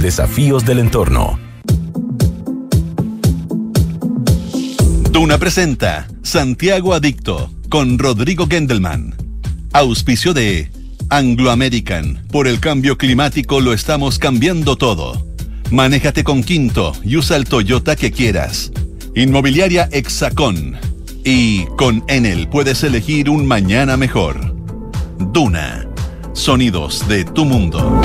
desafíos del entorno. Duna presenta Santiago Adicto con Rodrigo Gendelman. Auspicio de Anglo American. Por el cambio climático lo estamos cambiando todo. Manéjate con Quinto y usa el Toyota que quieras. Inmobiliaria Hexacón. Y con Enel puedes elegir un mañana mejor. Duna. Sonidos de tu mundo.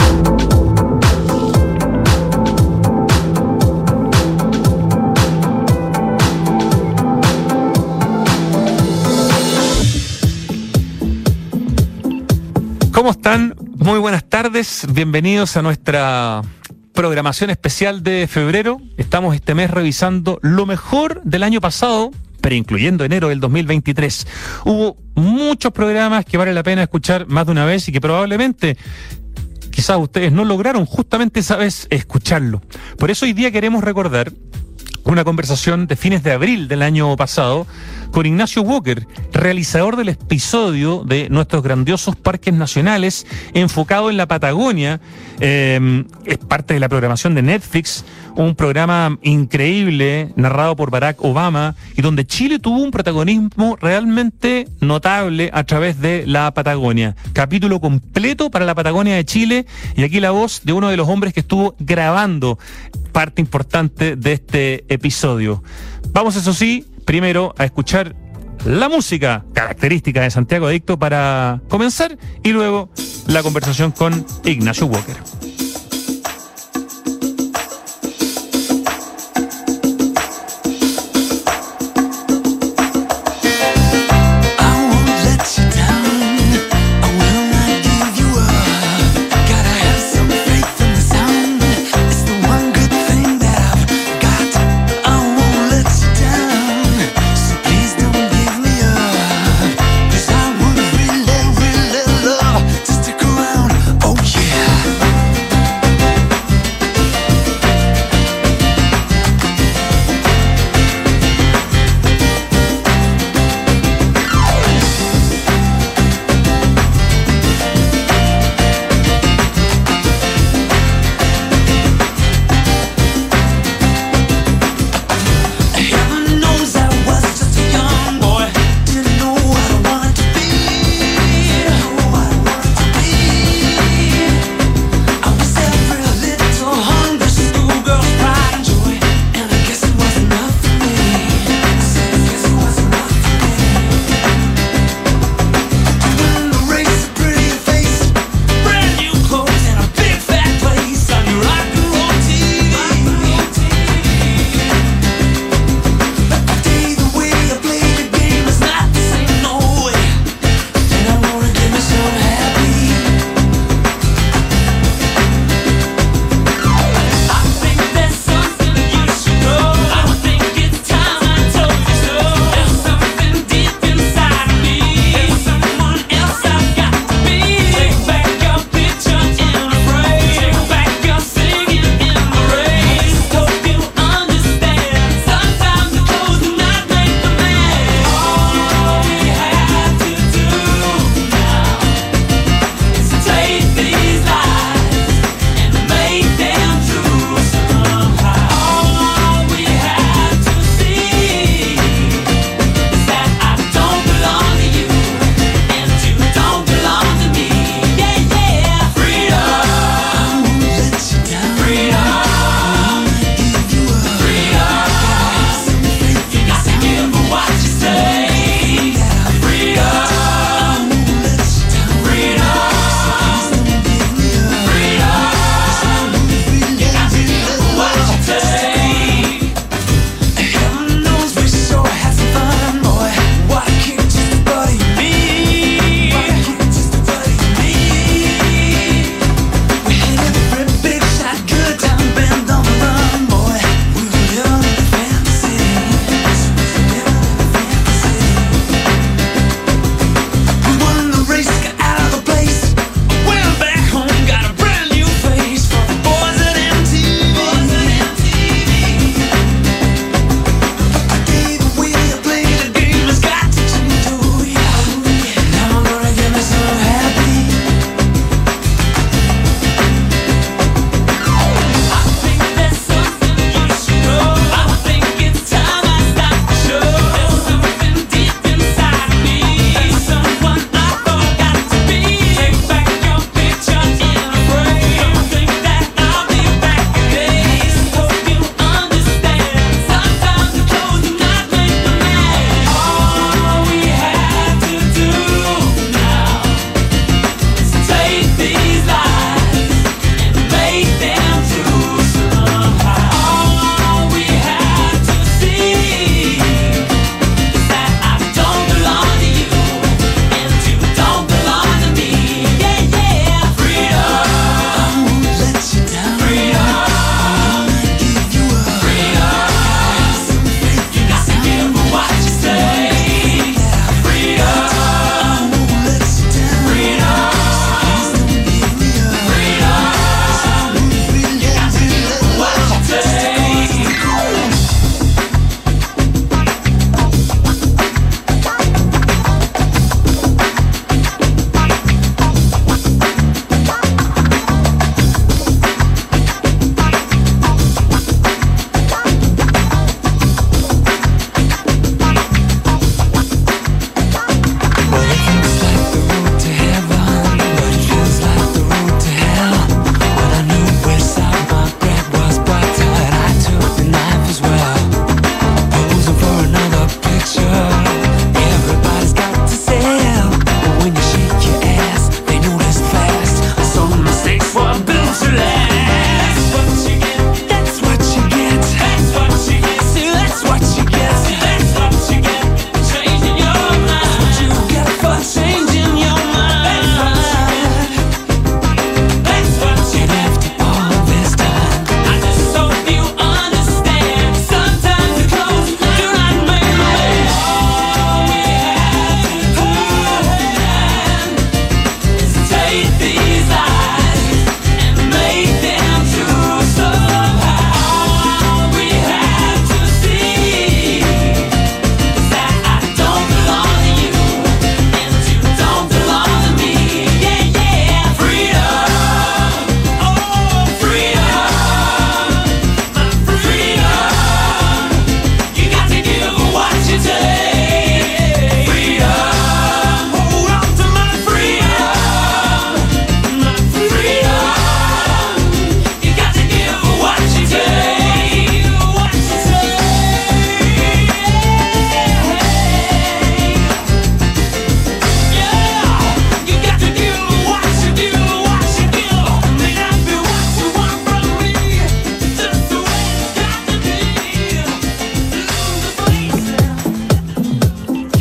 ¿Cómo están? Muy buenas tardes. Bienvenidos a nuestra programación especial de febrero. Estamos este mes revisando lo mejor del año pasado, pero incluyendo enero del 2023. Hubo muchos programas que vale la pena escuchar más de una vez y que probablemente quizás ustedes no lograron justamente esa vez escucharlo. Por eso hoy día queremos recordar una conversación de fines de abril del año pasado con Ignacio Walker, realizador del episodio de nuestros grandiosos parques nacionales, enfocado en la Patagonia. Eh, es parte de la programación de Netflix, un programa increíble narrado por Barack Obama y donde Chile tuvo un protagonismo realmente notable a través de la Patagonia. Capítulo completo para la Patagonia de Chile y aquí la voz de uno de los hombres que estuvo grabando parte importante de este episodio. Vamos, eso sí, primero a escuchar la música característica de Santiago Adicto para comenzar y luego la conversación con Ignacio Walker.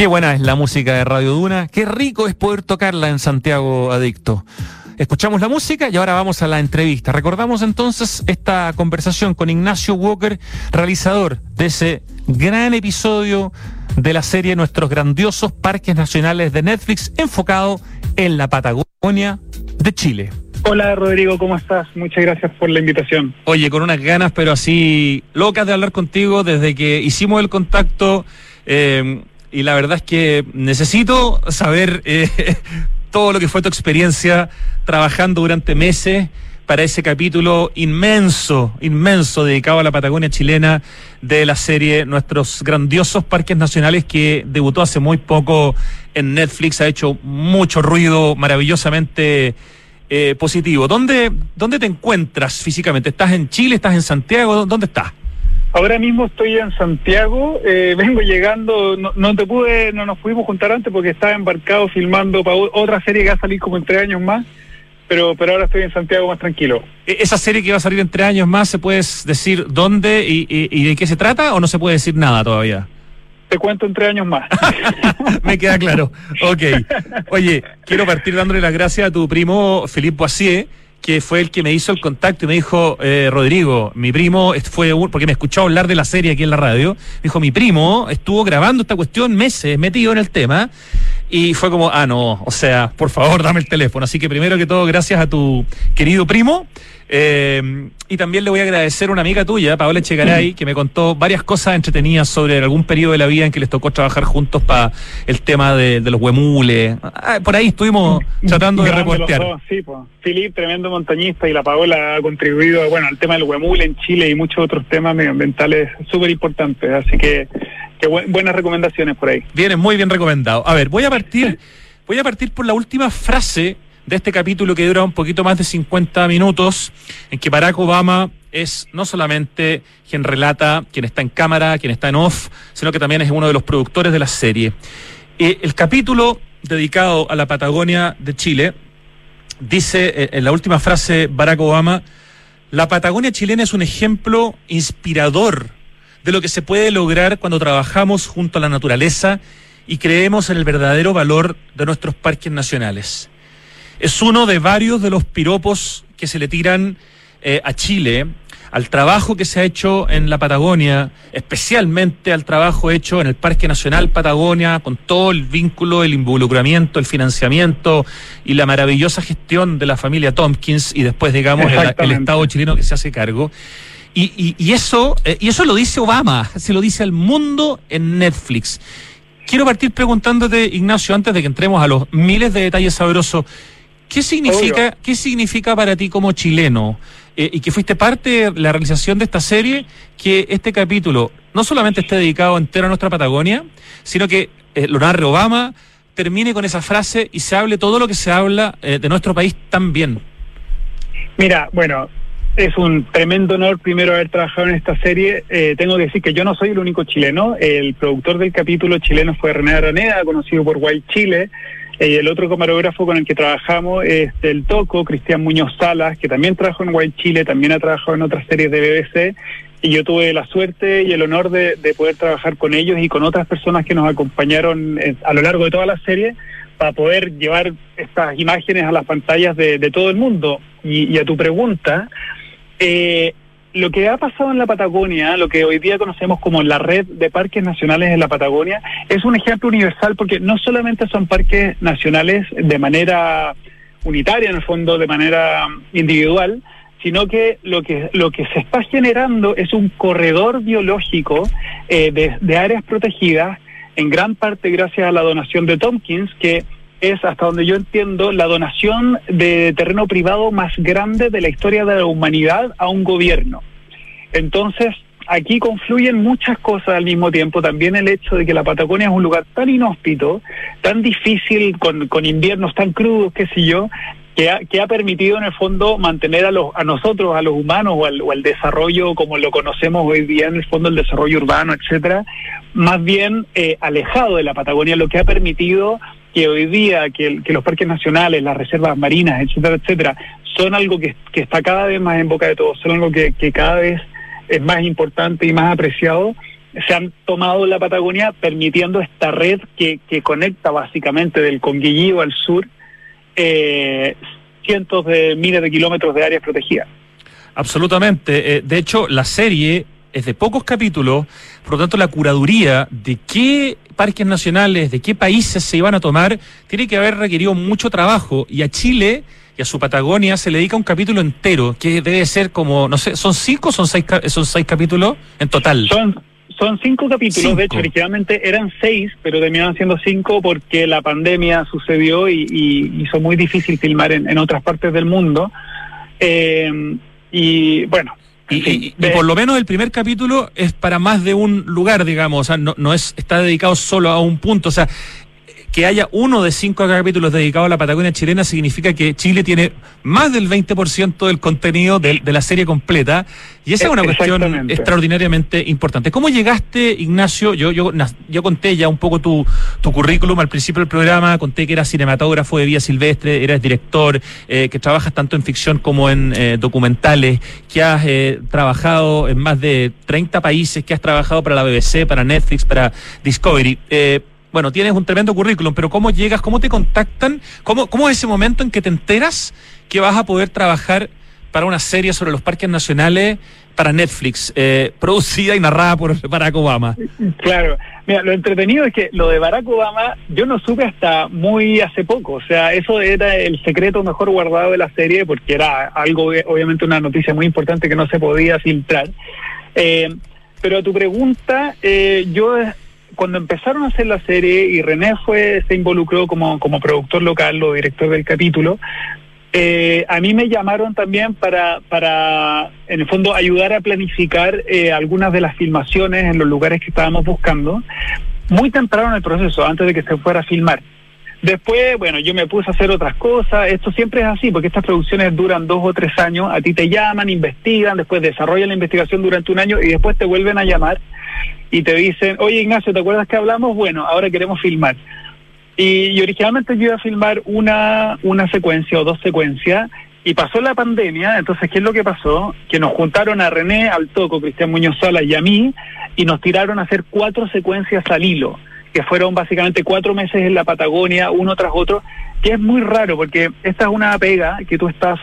Qué buena es la música de Radio Duna, qué rico es poder tocarla en Santiago Adicto. Escuchamos la música y ahora vamos a la entrevista. Recordamos entonces esta conversación con Ignacio Walker, realizador de ese gran episodio de la serie Nuestros grandiosos parques nacionales de Netflix enfocado en la Patagonia de Chile. Hola Rodrigo, ¿cómo estás? Muchas gracias por la invitación. Oye, con unas ganas, pero así locas de hablar contigo desde que hicimos el contacto. Eh, y la verdad es que necesito saber eh, todo lo que fue tu experiencia trabajando durante meses para ese capítulo inmenso, inmenso dedicado a la Patagonia chilena de la serie Nuestros grandiosos parques nacionales que debutó hace muy poco en Netflix, ha hecho mucho ruido, maravillosamente eh, positivo. ¿Dónde, ¿Dónde te encuentras físicamente? ¿Estás en Chile? ¿Estás en Santiago? ¿Dónde estás? Ahora mismo estoy en Santiago, eh, vengo llegando, no, te pude, no nos pudimos juntar antes porque estaba embarcado filmando para otra serie que va a salir como en tres años más, pero, pero ahora estoy en Santiago más tranquilo. ¿E-, ¿Esa serie que va a salir en tres años más, se puede decir dónde y, y de qué se trata o no se puede decir nada todavía? Te cuento en tres años más. Me queda claro. Ok. Oye, quiero partir dándole las gracias a tu primo Philippe Boisier que fue el que me hizo el contacto y me dijo, eh, Rodrigo, mi primo fue, porque me escuchó hablar de la serie aquí en la radio, me dijo, mi primo estuvo grabando esta cuestión meses, metido en el tema, y fue como, ah, no, o sea, por favor, dame el teléfono. Así que primero que todo, gracias a tu querido primo. Eh, y también le voy a agradecer a una amiga tuya, Paola Chegaray, que me contó varias cosas entretenidas sobre algún periodo de la vida en que les tocó trabajar juntos para el tema de, los huemules. Ah, por ahí estuvimos tratando de reportear. sí, pues. Philip, tremendo montañista, y la Paola ha contribuido bueno, al tema del huemule en Chile y muchos otros temas medioambientales súper importantes. Así que, buenas recomendaciones por ahí. Viene muy bien recomendado. A ver, voy a partir, voy a partir por la última frase de este capítulo que dura un poquito más de 50 minutos, en que Barack Obama es no solamente quien relata, quien está en cámara, quien está en off, sino que también es uno de los productores de la serie. Eh, el capítulo dedicado a la Patagonia de Chile dice eh, en la última frase Barack Obama, la Patagonia chilena es un ejemplo inspirador de lo que se puede lograr cuando trabajamos junto a la naturaleza y creemos en el verdadero valor de nuestros parques nacionales. Es uno de varios de los piropos que se le tiran eh, a Chile, al trabajo que se ha hecho en la Patagonia, especialmente al trabajo hecho en el Parque Nacional Patagonia, con todo el vínculo, el involucramiento, el financiamiento y la maravillosa gestión de la familia Tompkins y después, digamos, el, Estado chileno que se hace cargo. Y, y, eso, eh, y eso lo dice Obama, se lo dice al mundo en Netflix. Quiero partir preguntándote, Ignacio, antes de que entremos a los miles de detalles sabrosos, ¿Qué significa, ¿Qué significa para ti como chileno eh, y que fuiste parte de la realización de esta serie que este capítulo no solamente esté dedicado entero a nuestra Patagonia, sino que eh, Leonardo Obama termine con esa frase y se hable todo lo que se habla eh, de nuestro país también? Mira, bueno, es un tremendo honor primero haber trabajado en esta serie. tengo que decir que yo no soy el único chileno. El productor del capítulo chileno fue René Araneda, conocido por White Chile. Y el otro camarógrafo con el que trabajamos es el Toco, Cristian Muñoz Salas, que también trabajó en White Chile, también ha trabajado en otras series de BBC. Y yo tuve la suerte y el honor de, poder trabajar con ellos y con otras personas que nos acompañaron eh, a lo largo de toda la serie para poder llevar estas imágenes a las pantallas de, todo el mundo. Y, y, a tu pregunta, eh, lo que ha pasado en la Patagonia, lo que hoy día conocemos como la red de parques nacionales en la Patagonia, es un ejemplo universal porque no solamente son parques nacionales de manera unitaria, en el fondo, de manera individual, sino que lo que lo que se está generando es un corredor biológico eh, de, de áreas protegidas, en gran parte gracias a la donación de Tompkins, que es, hasta donde yo entiendo, la donación de terreno privado más grande de la historia de la humanidad a un gobierno. Entonces, aquí confluyen muchas cosas al mismo tiempo. También el hecho de que la Patagonia es un lugar tan inhóspito, tan difícil, con, con inviernos tan crudos, qué sé yo, que ha, que ha permitido en el fondo mantener a, los, a nosotros, a los humanos o al, o al desarrollo como lo conocemos hoy día, en el fondo el desarrollo urbano, etcétera, más bien eh, alejado de la Patagonia, lo que ha permitido que hoy día que, los parques nacionales, las reservas marinas, etcétera, etcétera, son algo que, está cada vez más en boca de todos, son algo que, cada vez es más importante y más apreciado se han tomado la Patagonia permitiendo esta red que, que conecta básicamente del Conguillío al sur eh, cientos de miles de kilómetros de áreas protegidas. Absolutamente. Eh, de hecho, la serie es de pocos capítulos, por lo tanto la curaduría de qué parques nacionales, de qué países se iban a tomar, tiene que haber requerido mucho trabajo. Y a Chile y a su Patagonia se le dedica un capítulo entero, que debe ser como, no sé, ¿son cinco o son seis, son seis capítulos en total? Son, son cinco capítulos, de hecho, originalmente eran seis, pero terminaron siendo cinco porque la pandemia sucedió y, y hizo muy difícil filmar en, en otras partes del mundo. Eh, y bueno, y, por lo menos el primer capítulo es para más de un lugar, digamos, o sea, no, no es, está dedicado solo a un punto, o sea, que haya uno de cinco capítulos dedicados a la Patagonia chilena significa que Chile tiene más del 20% del contenido de, la serie completa y esa es una cuestión extraordinariamente importante. ¿Cómo llegaste, Ignacio? Yo, yo, yo conté ya un poco tu, tu currículum al principio del programa, conté que eras cinematógrafo de Vía Silvestre, eras director, eh, que trabajas tanto en ficción como en eh, documentales, que has eh, trabajado en más de 30 países, que has trabajado para la BBC, para Netflix, para Discovery bueno, tienes un tremendo currículum, pero ¿cómo llegas? ¿Cómo te contactan? ¿Cómo, cómo es ese momento en que te enteras que vas a poder trabajar para una serie sobre los parques nacionales para Netflix, eh, producida y narrada por Barack Obama? Claro, mira, lo entretenido es que lo de Barack Obama yo no supe hasta muy hace poco, o sea, eso era el secreto mejor guardado de la serie porque era algo, obviamente una noticia muy importante que no se podía filtrar. Eh, pero a tu pregunta, eh, yo cuando empezaron a hacer la serie y René fue se involucró como, como productor local o director del capítulo, eh, a mí me llamaron también para, para, en el fondo, ayudar a planificar eh, algunas de las filmaciones en los lugares que estábamos buscando, muy temprano en el proceso, antes de que se fuera a filmar. Después, bueno, yo me puse a hacer otras cosas. Esto siempre es así, porque estas producciones duran dos o tres años. A ti te llaman, investigan, después desarrollan la investigación durante un año y después te vuelven a llamar y te dicen, oye Ignacio, ¿te acuerdas que hablamos? Bueno, ahora queremos filmar. Y, originalmente yo iba a filmar una, una secuencia o dos secuencias y pasó la pandemia, entonces, ¿qué es lo que pasó? Que nos juntaron a René, al Toco, Cristian Muñoz Sala y a mí y nos tiraron a hacer cuatro secuencias al hilo, que fueron básicamente cuatro meses en la Patagonia, uno tras otro, que es muy raro porque esta es una pega que tú estás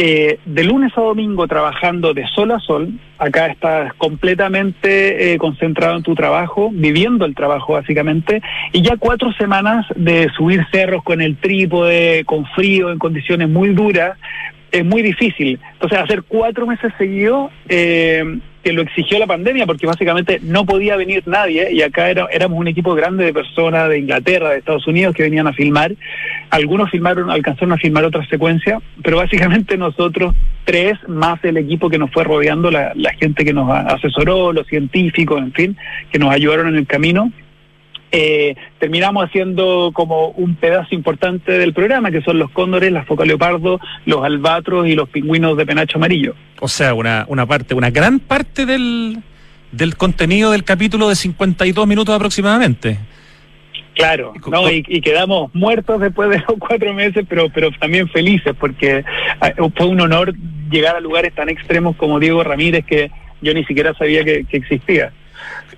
eh, de lunes a domingo trabajando de sol a sol, acá estás completamente eh, concentrado en tu trabajo, viviendo el trabajo básicamente, y ya cuatro semanas de subir cerros con el trípode, con frío, en condiciones muy duras, es muy difícil. Entonces, hacer cuatro meses seguidos eh, que lo exigió la pandemia, porque básicamente no podía venir nadie, y acá era, éramos un equipo grande de personas de Inglaterra, de Estados Unidos, que venían a filmar. Algunos filmaron, alcanzaron a filmar otra secuencia, pero básicamente nosotros tres, más el equipo que nos fue rodeando, la, la gente que nos asesoró, los científicos, en fin, que nos ayudaron en el camino, eh, terminamos haciendo como un pedazo importante del programa, que son los cóndores, las foca leopardo, los albatros y los pingüinos de penacho amarillo. O sea, una, una parte, una gran parte del, del contenido del capítulo de 52 minutos aproximadamente. Claro, no, y, quedamos muertos después de los cuatro meses, pero, pero también felices, porque ah, fue un honor llegar a lugares tan extremos como Diego Ramírez que yo ni siquiera sabía que existía.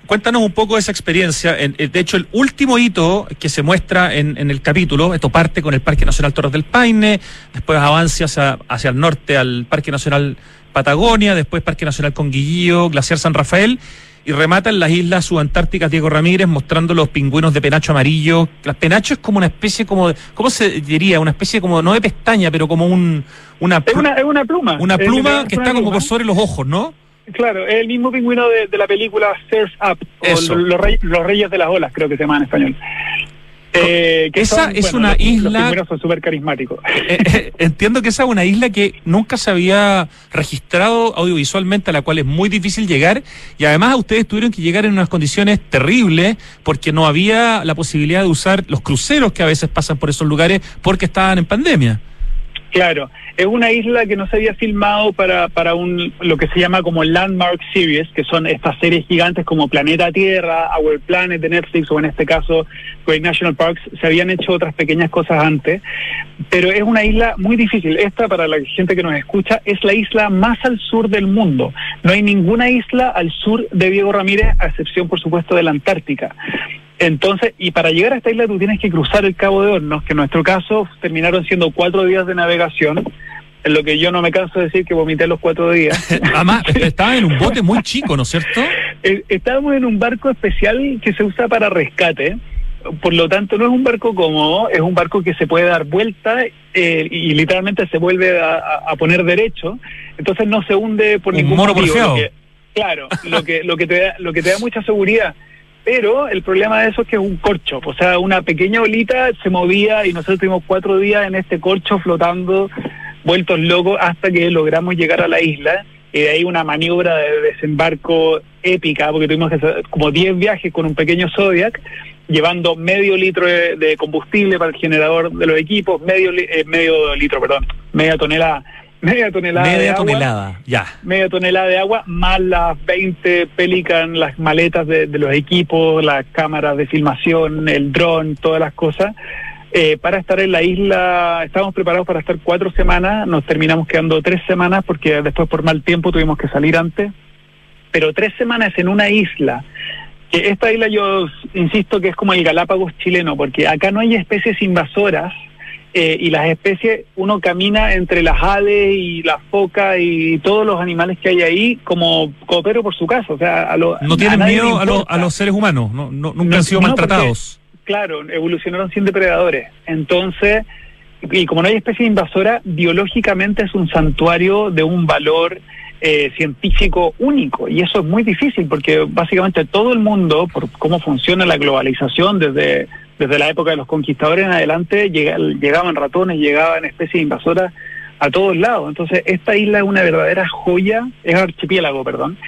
Cuéntanos un poco de esa experiencia. Eh, de hecho, el último hito que se muestra en, el capítulo, esto parte con el Parque Nacional Torres del Paine, después avanza hacia, hacia el norte al Parque Nacional Patagonia, después Parque Nacional Conguillío, Glaciar San Rafael, y remata en las islas subantárticas Diego Ramírez mostrando los pingüinos de penacho amarillo. Las penacho es como una especie como, ¿cómo se diría? Una especie como, no de pestaña, pero como un... Una, es, una, es una pluma. Una pluma que está como por sobre los ojos, ¿no? Claro, es el mismo pingüino de, la película Surf Up, o los, Reyes de las Olas, creo que se llama en español. Eh, que esa es una isla. Los son súper carismáticos. Eh, eh, entiendo que esa es una isla que nunca se había registrado audiovisualmente, a la cual es muy difícil llegar. Y además, ustedes tuvieron que llegar en unas condiciones terribles, porque no había la posibilidad de usar los cruceros que a veces pasan por esos lugares porque estaban en pandemia. Claro, Es una isla que no se había filmado para, para un, lo que se llama como Landmark Series, que son estas series gigantes como Planeta Tierra, Our Planet de Netflix, o en este caso Great National Parks. Se habían hecho otras pequeñas cosas antes, pero es una isla muy difícil. Esta, para la gente que nos escucha, es la isla más al sur del mundo. No hay ninguna isla al sur de Diego Ramírez, a excepción, por supuesto, de la Antártica. Entonces, y para llegar a esta isla tú tienes que cruzar el Cabo de Hornos, que en nuestro caso terminaron siendo cuatro días de navegación, en lo que yo no me canso de decir que vomité los cuatro días. Además, estaba en un bote muy chico, ¿no es cierto? Eh, estábamos en un barco especial que se usa para rescate. Por lo tanto, no es un barco cómodo, es un barco que se puede dar vuelta eh, y literalmente se vuelve a, poner derecho. Entonces no se hunde por ningún motivo. claro, lo que, lo, que te da, lo que te da mucha seguridad pero el problema de eso es que es un corcho, o sea, una pequeña olita se movía y nosotros tuvimos cuatro días en este corcho flotando, vueltos locos, hasta que logramos llegar a la isla. Y de ahí una maniobra de desembarco épica, porque tuvimos que hacer como 10 viajes con un pequeño Zodiac, llevando medio litro de, combustible para el generador de los equipos, medio, eh, medio litro, perdón, media tonelada media tonelada media de tonelada, agua, ya. Media tonelada de agua, más las 20 Pelican, las maletas de, los equipos, las cámaras de filmación, el dron, todas las cosas. Eh, para estar en la isla, estábamos preparados para estar cuatro semanas, nos terminamos quedando tres semanas porque después por mal tiempo tuvimos que salir antes, pero tres semanas en una isla, que esta isla yo insisto que es como el Galápagos chileno, porque acá no hay especies invasoras, eh, y las especies, uno camina entre las aves y las focas y todos los animales que hay ahí como copero por su casa. O sea, no tienen miedo a, los seres humanos, no, nunca han sido maltratados. claro, evolucionaron sin depredadores. Entonces, y como no hay especies invasoras, biológicamente es un santuario de un valor eh, científico único. Y eso es muy difícil porque básicamente todo el mundo, por cómo funciona la globalización desde desde la época de los conquistadores en adelante llegaban ratones, llegaban especies invasoras a todos lados. Entonces, esta isla es una verdadera joya, es archipiélago, perdón,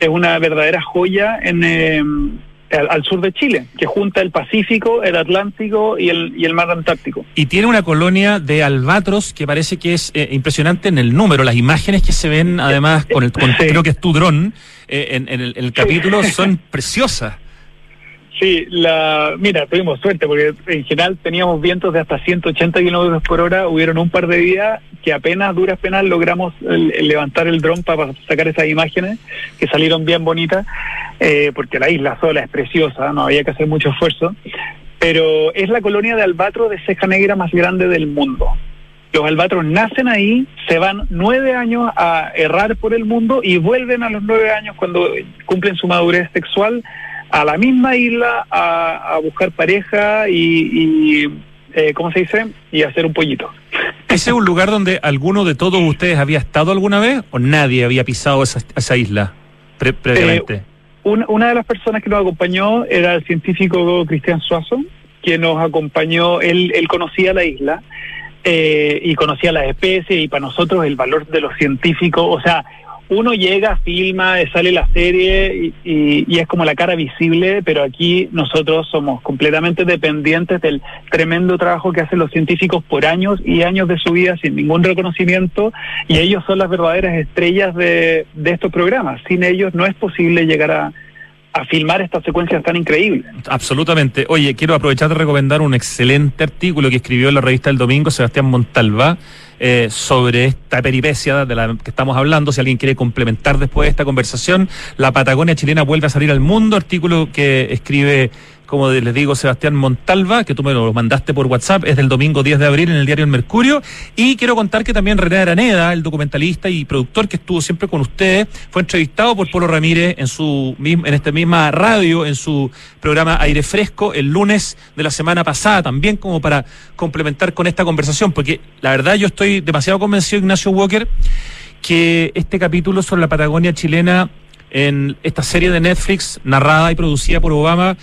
es una verdadera joya en, em, al, sur de Chile, que junta el Pacífico, el Atlántico y el, y el mar Antártico. Y tiene una colonia de albatros que parece que es eh, impresionante en el número. Las imágenes que se ven, además, con el con, creo que es tu dron, eh, en, el capítulo, son preciosas. Sí, la, mira, tuvimos suerte porque en general teníamos vientos de hasta 180 kilómetros por hora. Hubieron un par de días que apenas, duras penas, logramos levantar el dron para sacar esas imágenes que salieron bien bonitas, eh, porque la isla sola es preciosa, no había que hacer mucho esfuerzo. Pero es la colonia de albatros de ceja negra más grande del mundo. Los albatros nacen ahí, se van nueve años a errar por el mundo y vuelven a los nueve años cuando cumplen su madurez sexual a la misma isla a, buscar pareja y, eh, ¿cómo se dice? Y hacer un pollito. ¿Ese es un lugar donde alguno de todos ustedes había estado alguna vez o nadie había pisado esa, esa isla previamente? Eh, una, de las personas que nos acompañó era el científico Cristian Suazo, que nos acompañó, él, él conocía la isla. Eh, y conocía las especies y para nosotros el valor de los científicos, o sea, uno llega, filma, sale la serie y, es como la cara visible, pero aquí nosotros somos completamente dependientes del tremendo trabajo que hacen los científicos por años y años de su vida sin ningún reconocimiento y ellos son las verdaderas estrellas de, de estos programas. Sin ellos no es posible llegar a, a filmar estas secuencias tan increíbles. Absolutamente. Oye, quiero aprovechar de recomendar un excelente artículo que escribió en la revista El Domingo Sebastián Montalva eh, sobre esta peripecia de la que estamos hablando. Si alguien quiere complementar después de esta conversación, la Patagonia chilena vuelve a salir al mundo, artículo que escribe como les digo, Sebastián Montalva, que tú me lo mandaste por WhatsApp, es del domingo 10 de abril en el diario El Mercurio. Y quiero contar que también René Araneda, el documentalista y productor que estuvo siempre con ustedes, fue entrevistado por Polo Ramírez en su en esta misma radio, en su programa Aire Fresco, el lunes de la semana pasada, también como para complementar con esta conversación, porque la verdad yo estoy demasiado convencido, Ignacio Walker, que este capítulo sobre la Patagonia chilena en esta serie de Netflix, narrada y producida por Obama,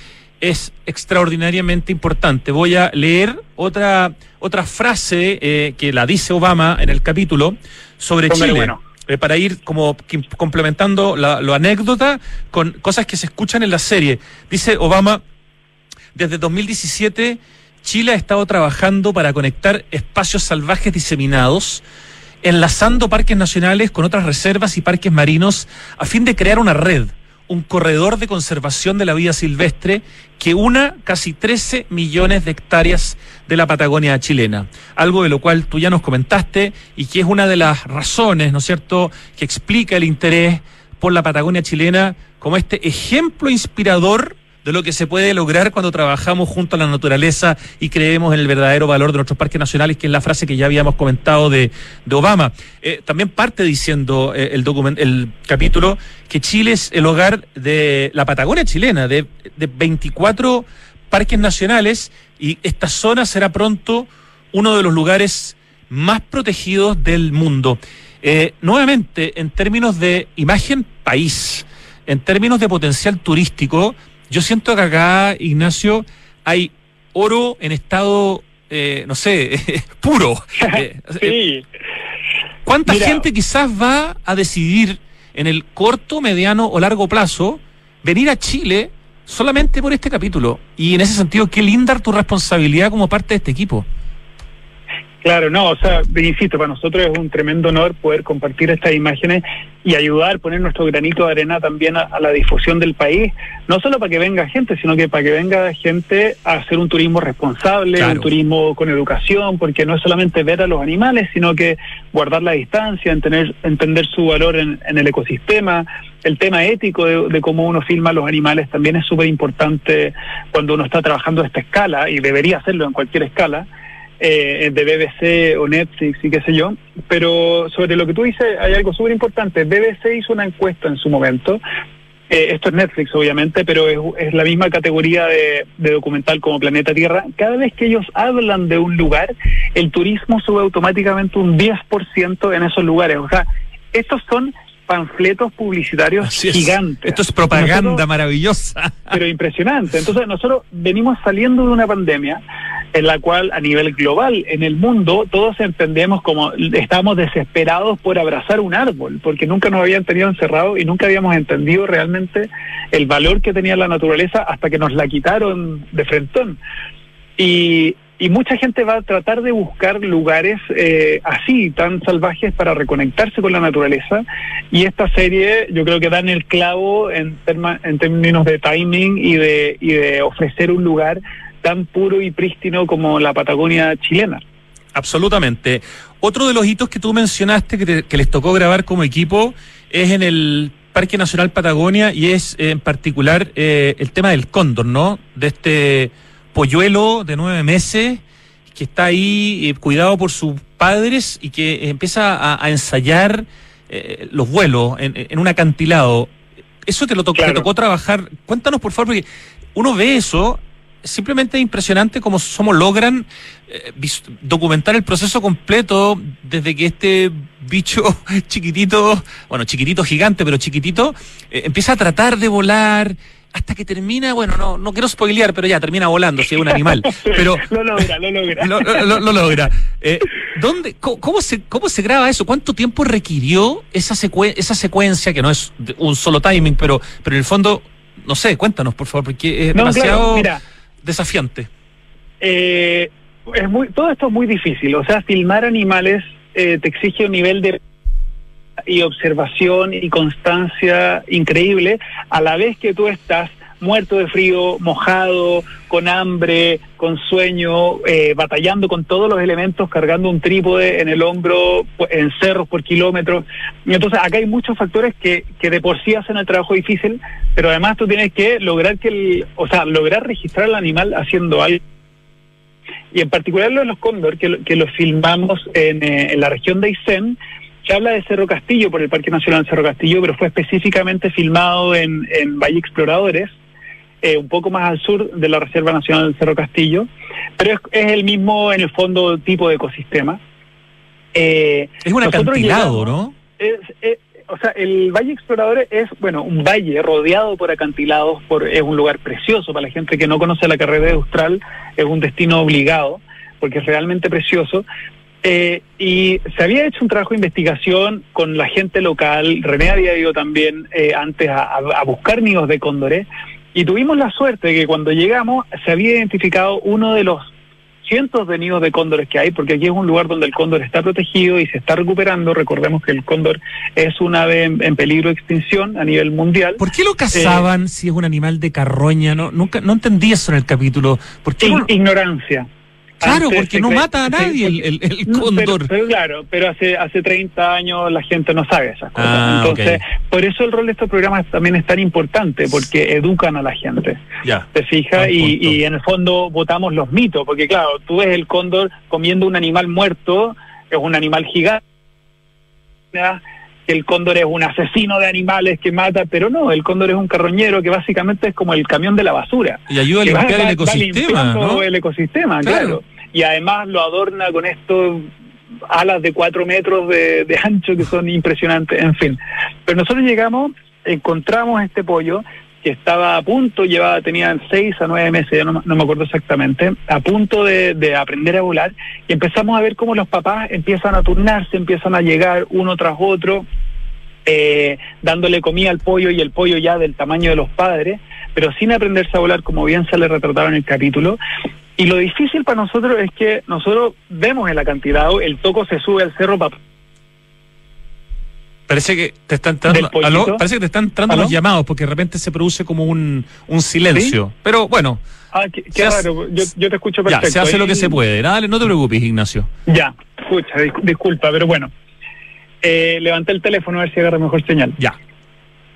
es extraordinariamente importante. Voy a leer otra, otra frase eh, que la dice Obama en el capítulo sobre Chile. Eh, para ir como complementando la, anécdota con cosas que se escuchan en la serie. Dice Obama, desde 2017 Chile ha estado trabajando para conectar espacios salvajes diseminados enlazando parques nacionales con otras reservas y parques marinos a fin de crear una red, un corredor de conservación de la vida silvestre que una casi 13 millones de hectáreas de la Patagonia chilena. Algo de lo cual tú ya nos comentaste y que es una de las razones, ¿no es cierto?, que explica el interés por la Patagonia chilena como este ejemplo inspirador de lo que se puede lograr cuando trabajamos junto a la naturaleza y creemos en el verdadero valor de nuestros parques nacionales, que es la frase que ya habíamos comentado de, Obama. Eh, también parte diciendo eh, el, el capítulo que Chile es el hogar de la Patagonia chilena, de, de 24 parques nacionales, y esta zona será pronto uno de los lugares más protegidos del mundo. Eh, nuevamente, en términos de imagen país, en términos de potencial turístico, yo siento que acá, Ignacio, hay oro en estado, eh, no sé, puro. Eh, sí. ¿Cuánta gente quizás va a decidir en el corto, mediano o largo plazo venir a Chile solamente por este capítulo? Y en ese sentido, qué linda tu responsabilidad como parte de este equipo. Claro, no, o sea, insisto, para nosotros es un tremendo honor poder compartir estas imágenes y ayudar, poner nuestro granito de arena también a, la difusión del país, no solo para que venga gente, sino que para que venga gente a hacer un turismo responsable, un turismo con educación, porque no es solamente ver a los animales, sino que guardar la distancia, entender, entender su valor en, el ecosistema, el tema ético de, de, cómo uno filma a los animales también es súper importante cuando uno está trabajando a esta escala, y debería hacerlo en cualquier escala eh, de BBC o Netflix y qué sé yo. Pero sobre lo que tú dices, hay algo súper importante. BBC hizo una encuesta en su momento. Eh, esto es Netflix, obviamente, pero es, la misma categoría de, documental como Planeta Tierra. Cada vez que ellos hablan de un lugar, el turismo sube automáticamente un 10% en esos lugares. O sea, estos son panfletos publicitarios gigantes. Esto es propaganda maravillosa. Pero impresionante. Entonces nosotros venimos saliendo de una pandemia en la cual a nivel global en el mundo todos entendemos como estamos desesperados por abrazar un árbol, porque nunca nos habían tenido encerrados y nunca habíamos entendido realmente el valor que tenía la naturaleza hasta que nos la quitaron de frentón. Y, y mucha gente va a tratar de buscar lugares eh, así, tan salvajes, para reconectarse con la naturaleza. Y esta serie yo creo que da en el clavo en, en términos de timing y de, y de ofrecer un lugar tan puro y prístino como la Patagonia chilena. Absolutamente. Otro de los hitos que tú mencionaste que, les tocó grabar como equipo es en el Parque Nacional Patagonia y es en particular eh, el tema del cóndor, ¿no? De este polluelo de nueve meses que está ahí eh, cuidado por sus padres y que empieza a, ensayar eh, los vuelos en, un acantilado. Eso te lo tocó, te tocó trabajar. Cuéntanos, por favor, porque uno ve eso simplemente impresionante cómo, logran eh, documentar el proceso completo desde que este bicho chiquitito, bueno, chiquitito gigante, pero chiquitito, eh, empieza a tratar de volar hasta que termina, bueno, no, no quiero spoilear, pero ya termina volando, si es un animal. Pero, lo logra, lo logra. Lo, logra. Eh, ¿dónde, cómo, se, ¿Cómo se graba eso? ¿Cuánto tiempo requirió esa, esa secuencia, que no es un solo timing, pero, pero en el fondo, no sé, cuéntanos, por favor, porque es demasiado desafiante? Eh, es muy, todo esto es muy difícil. O sea, filmar animales eh, te exige un nivel de y observación y constancia increíble a la vez que tú estás muerto de frío, mojado, con hambre, con sueño, eh, batallando con todos los elementos, cargando un trípode en el hombro, en cerros por kilómetros. Entonces acá hay muchos factores que, que de por sí hacen el trabajo difícil, pero además tú tienes que lograr que el, o sea, lograr registrar al animal haciendo algo. Y en particular lo de los cóndor, que, que lo filmamos en, eh, en la región de Aysén, se habla de Cerro Castillo por el Parque Nacional Cerro Castillo, pero fue específicamente filmado en, en Valle Exploradores, eh, un poco más al sur de la Reserva Nacional del Cerro Castillo, pero es, el mismo, en el fondo, tipo de ecosistema. Eh, es un acantilado, ¿no? o sea, el Valle Exploradores es, bueno, un valle rodeado por acantilados, por, es un lugar precioso para la gente que no conoce la carrera de Austral, es un destino obligado, porque es realmente precioso. Eh, y se había hecho un trabajo de investigación con la gente local, René había ido también antes a, a, buscar nidos de cóndores, y tuvimos la suerte de que cuando llegamos se había identificado uno de los cientos de nidos de cóndores que hay, porque aquí es un lugar donde el cóndor está protegido y se está recuperando. Recordemos que el cóndor es un ave en, peligro de extinción a nivel mundial. ¿Por qué lo cazaban si es un animal de carroña? No, nunca, no entendí eso en el capítulo. ¿Por qué Ignorancia. Claro, porque no mata a nadie el, el, cóndor. Pero, claro, pero hace hace 30 años la gente no sabe esas cosas. Ah, Entonces, por eso el rol de estos programas también es tan importante, porque educan a la gente. Ya. ¿Te fijas? Y, y, en el fondo votamos los mitos, porque claro, tú ves el cóndor comiendo un animal muerto, es un animal gigante que el cóndor es un asesino de animales que mata, pero no, el cóndor es un carroñero que básicamente es como el camión de la basura. Y ayuda a limpiar el ecosistema. ¿no? El ecosistema, claro y además lo adorna con estos alas de cuatro metros de, ancho que son impresionantes, en fin. Pero nosotros llegamos, encontramos este pollo que estaba a punto, llevaba, tenía seis a nueve meses, ya no, me acuerdo exactamente, a punto de, aprender a volar, y empezamos a ver cómo los papás empiezan a turnarse, empiezan a llegar uno tras otro, eh, dándole comida al pollo y el pollo ya del tamaño de los padres, pero sin aprenderse a volar, como bien se le retrataba en el capítulo, y lo difícil para nosotros es que nosotros vemos el acantilado, el toco se sube al cerro para Parece que te están entrando, parece que te están entrando los llamados porque de repente se produce como un, un silencio. Pero bueno. Ah, qué, raro. Yo, te escucho perfecto. Ya, se hace lo que se puede. Dale, no te preocupes, Ignacio. Ya, escucha, disculpa, pero bueno. Eh, levanté el teléfono a ver si agarra mejor señal. Ya.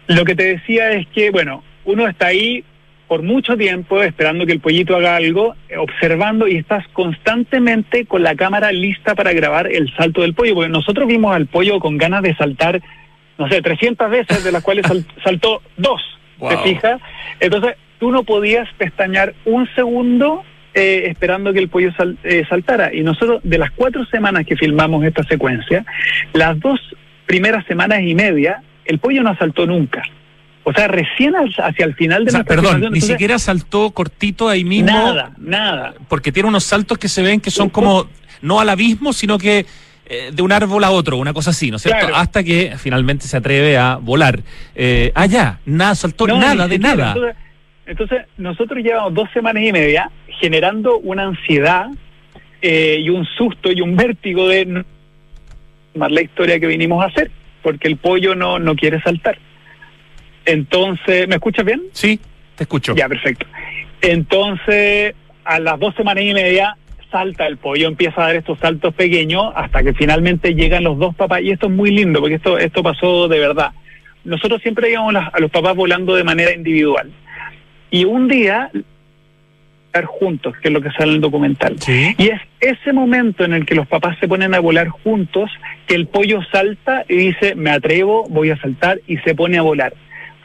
Lo que te decía es que, bueno, uno está ahí por mucho tiempo esperando que el pollito haga algo, observando y estás constantemente con la cámara lista para grabar el salto del pollo, porque nosotros vimos al pollo con ganas de saltar, no sé, 300 veces, de las cuales saltó dos, ¿te fijas? Entonces, tú no podías pestañear un segundo eh, esperando que el pollo eh, saltara. Y nosotros, de las cuatro semanas que filmamos esta secuencia, las dos primeras semanas y media, el pollo no saltó nunca. O sea, recién hacia el final de la Perdón, ni siquiera saltó cortito ahí mismo. Nada, nada. Porque tiene unos saltos que se ven que son como, no al abismo, sino que eh, de un árbol a otro, una cosa así, ¿no es cierto? Hasta que finalmente se atreve a volar. Eh, ah, ya, nada, saltó nada, de nada. Entonces, nosotros llevamos dos semanas y media generando una ansiedad eh, y un susto y un vértigo de más la historia que vinimos a hacer, porque el pollo no, no quiere saltar. Entonces, ¿me escuchas bien? Sí, te escucho. Ya, perfecto. Entonces, a las dos semanas y media salta el pollo, empieza a dar estos saltos pequeños hasta que finalmente llegan los dos papás. Y esto es muy lindo porque esto, esto pasó de verdad. Nosotros siempre íbamos a los papás volando de manera individual. Y un día juntos, que es lo que sale en el documental. Y es ese momento en el que los papás se ponen a volar juntos que el pollo salta y dice, me atrevo, voy a saltar y se pone a volar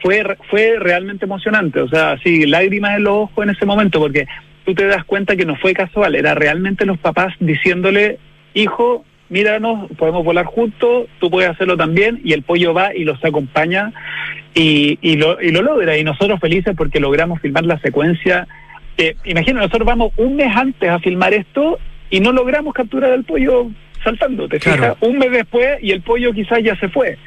fue, fue realmente emocionante, o sea, sí, lágrimas en los ojos en ese momento, porque tú te das cuenta que no fue casual, era realmente los papás diciéndole, hijo, míranos, podemos volar juntos, tú puedes hacerlo también, y el pollo va y los acompaña y, y, lo, y lo logra, y nosotros felices porque logramos filmar la secuencia. que imagínate, nosotros vamos un mes antes a filmar esto y no logramos capturar al pollo saltando, ¿te fijas? Un mes después y el pollo quizás ya se fue.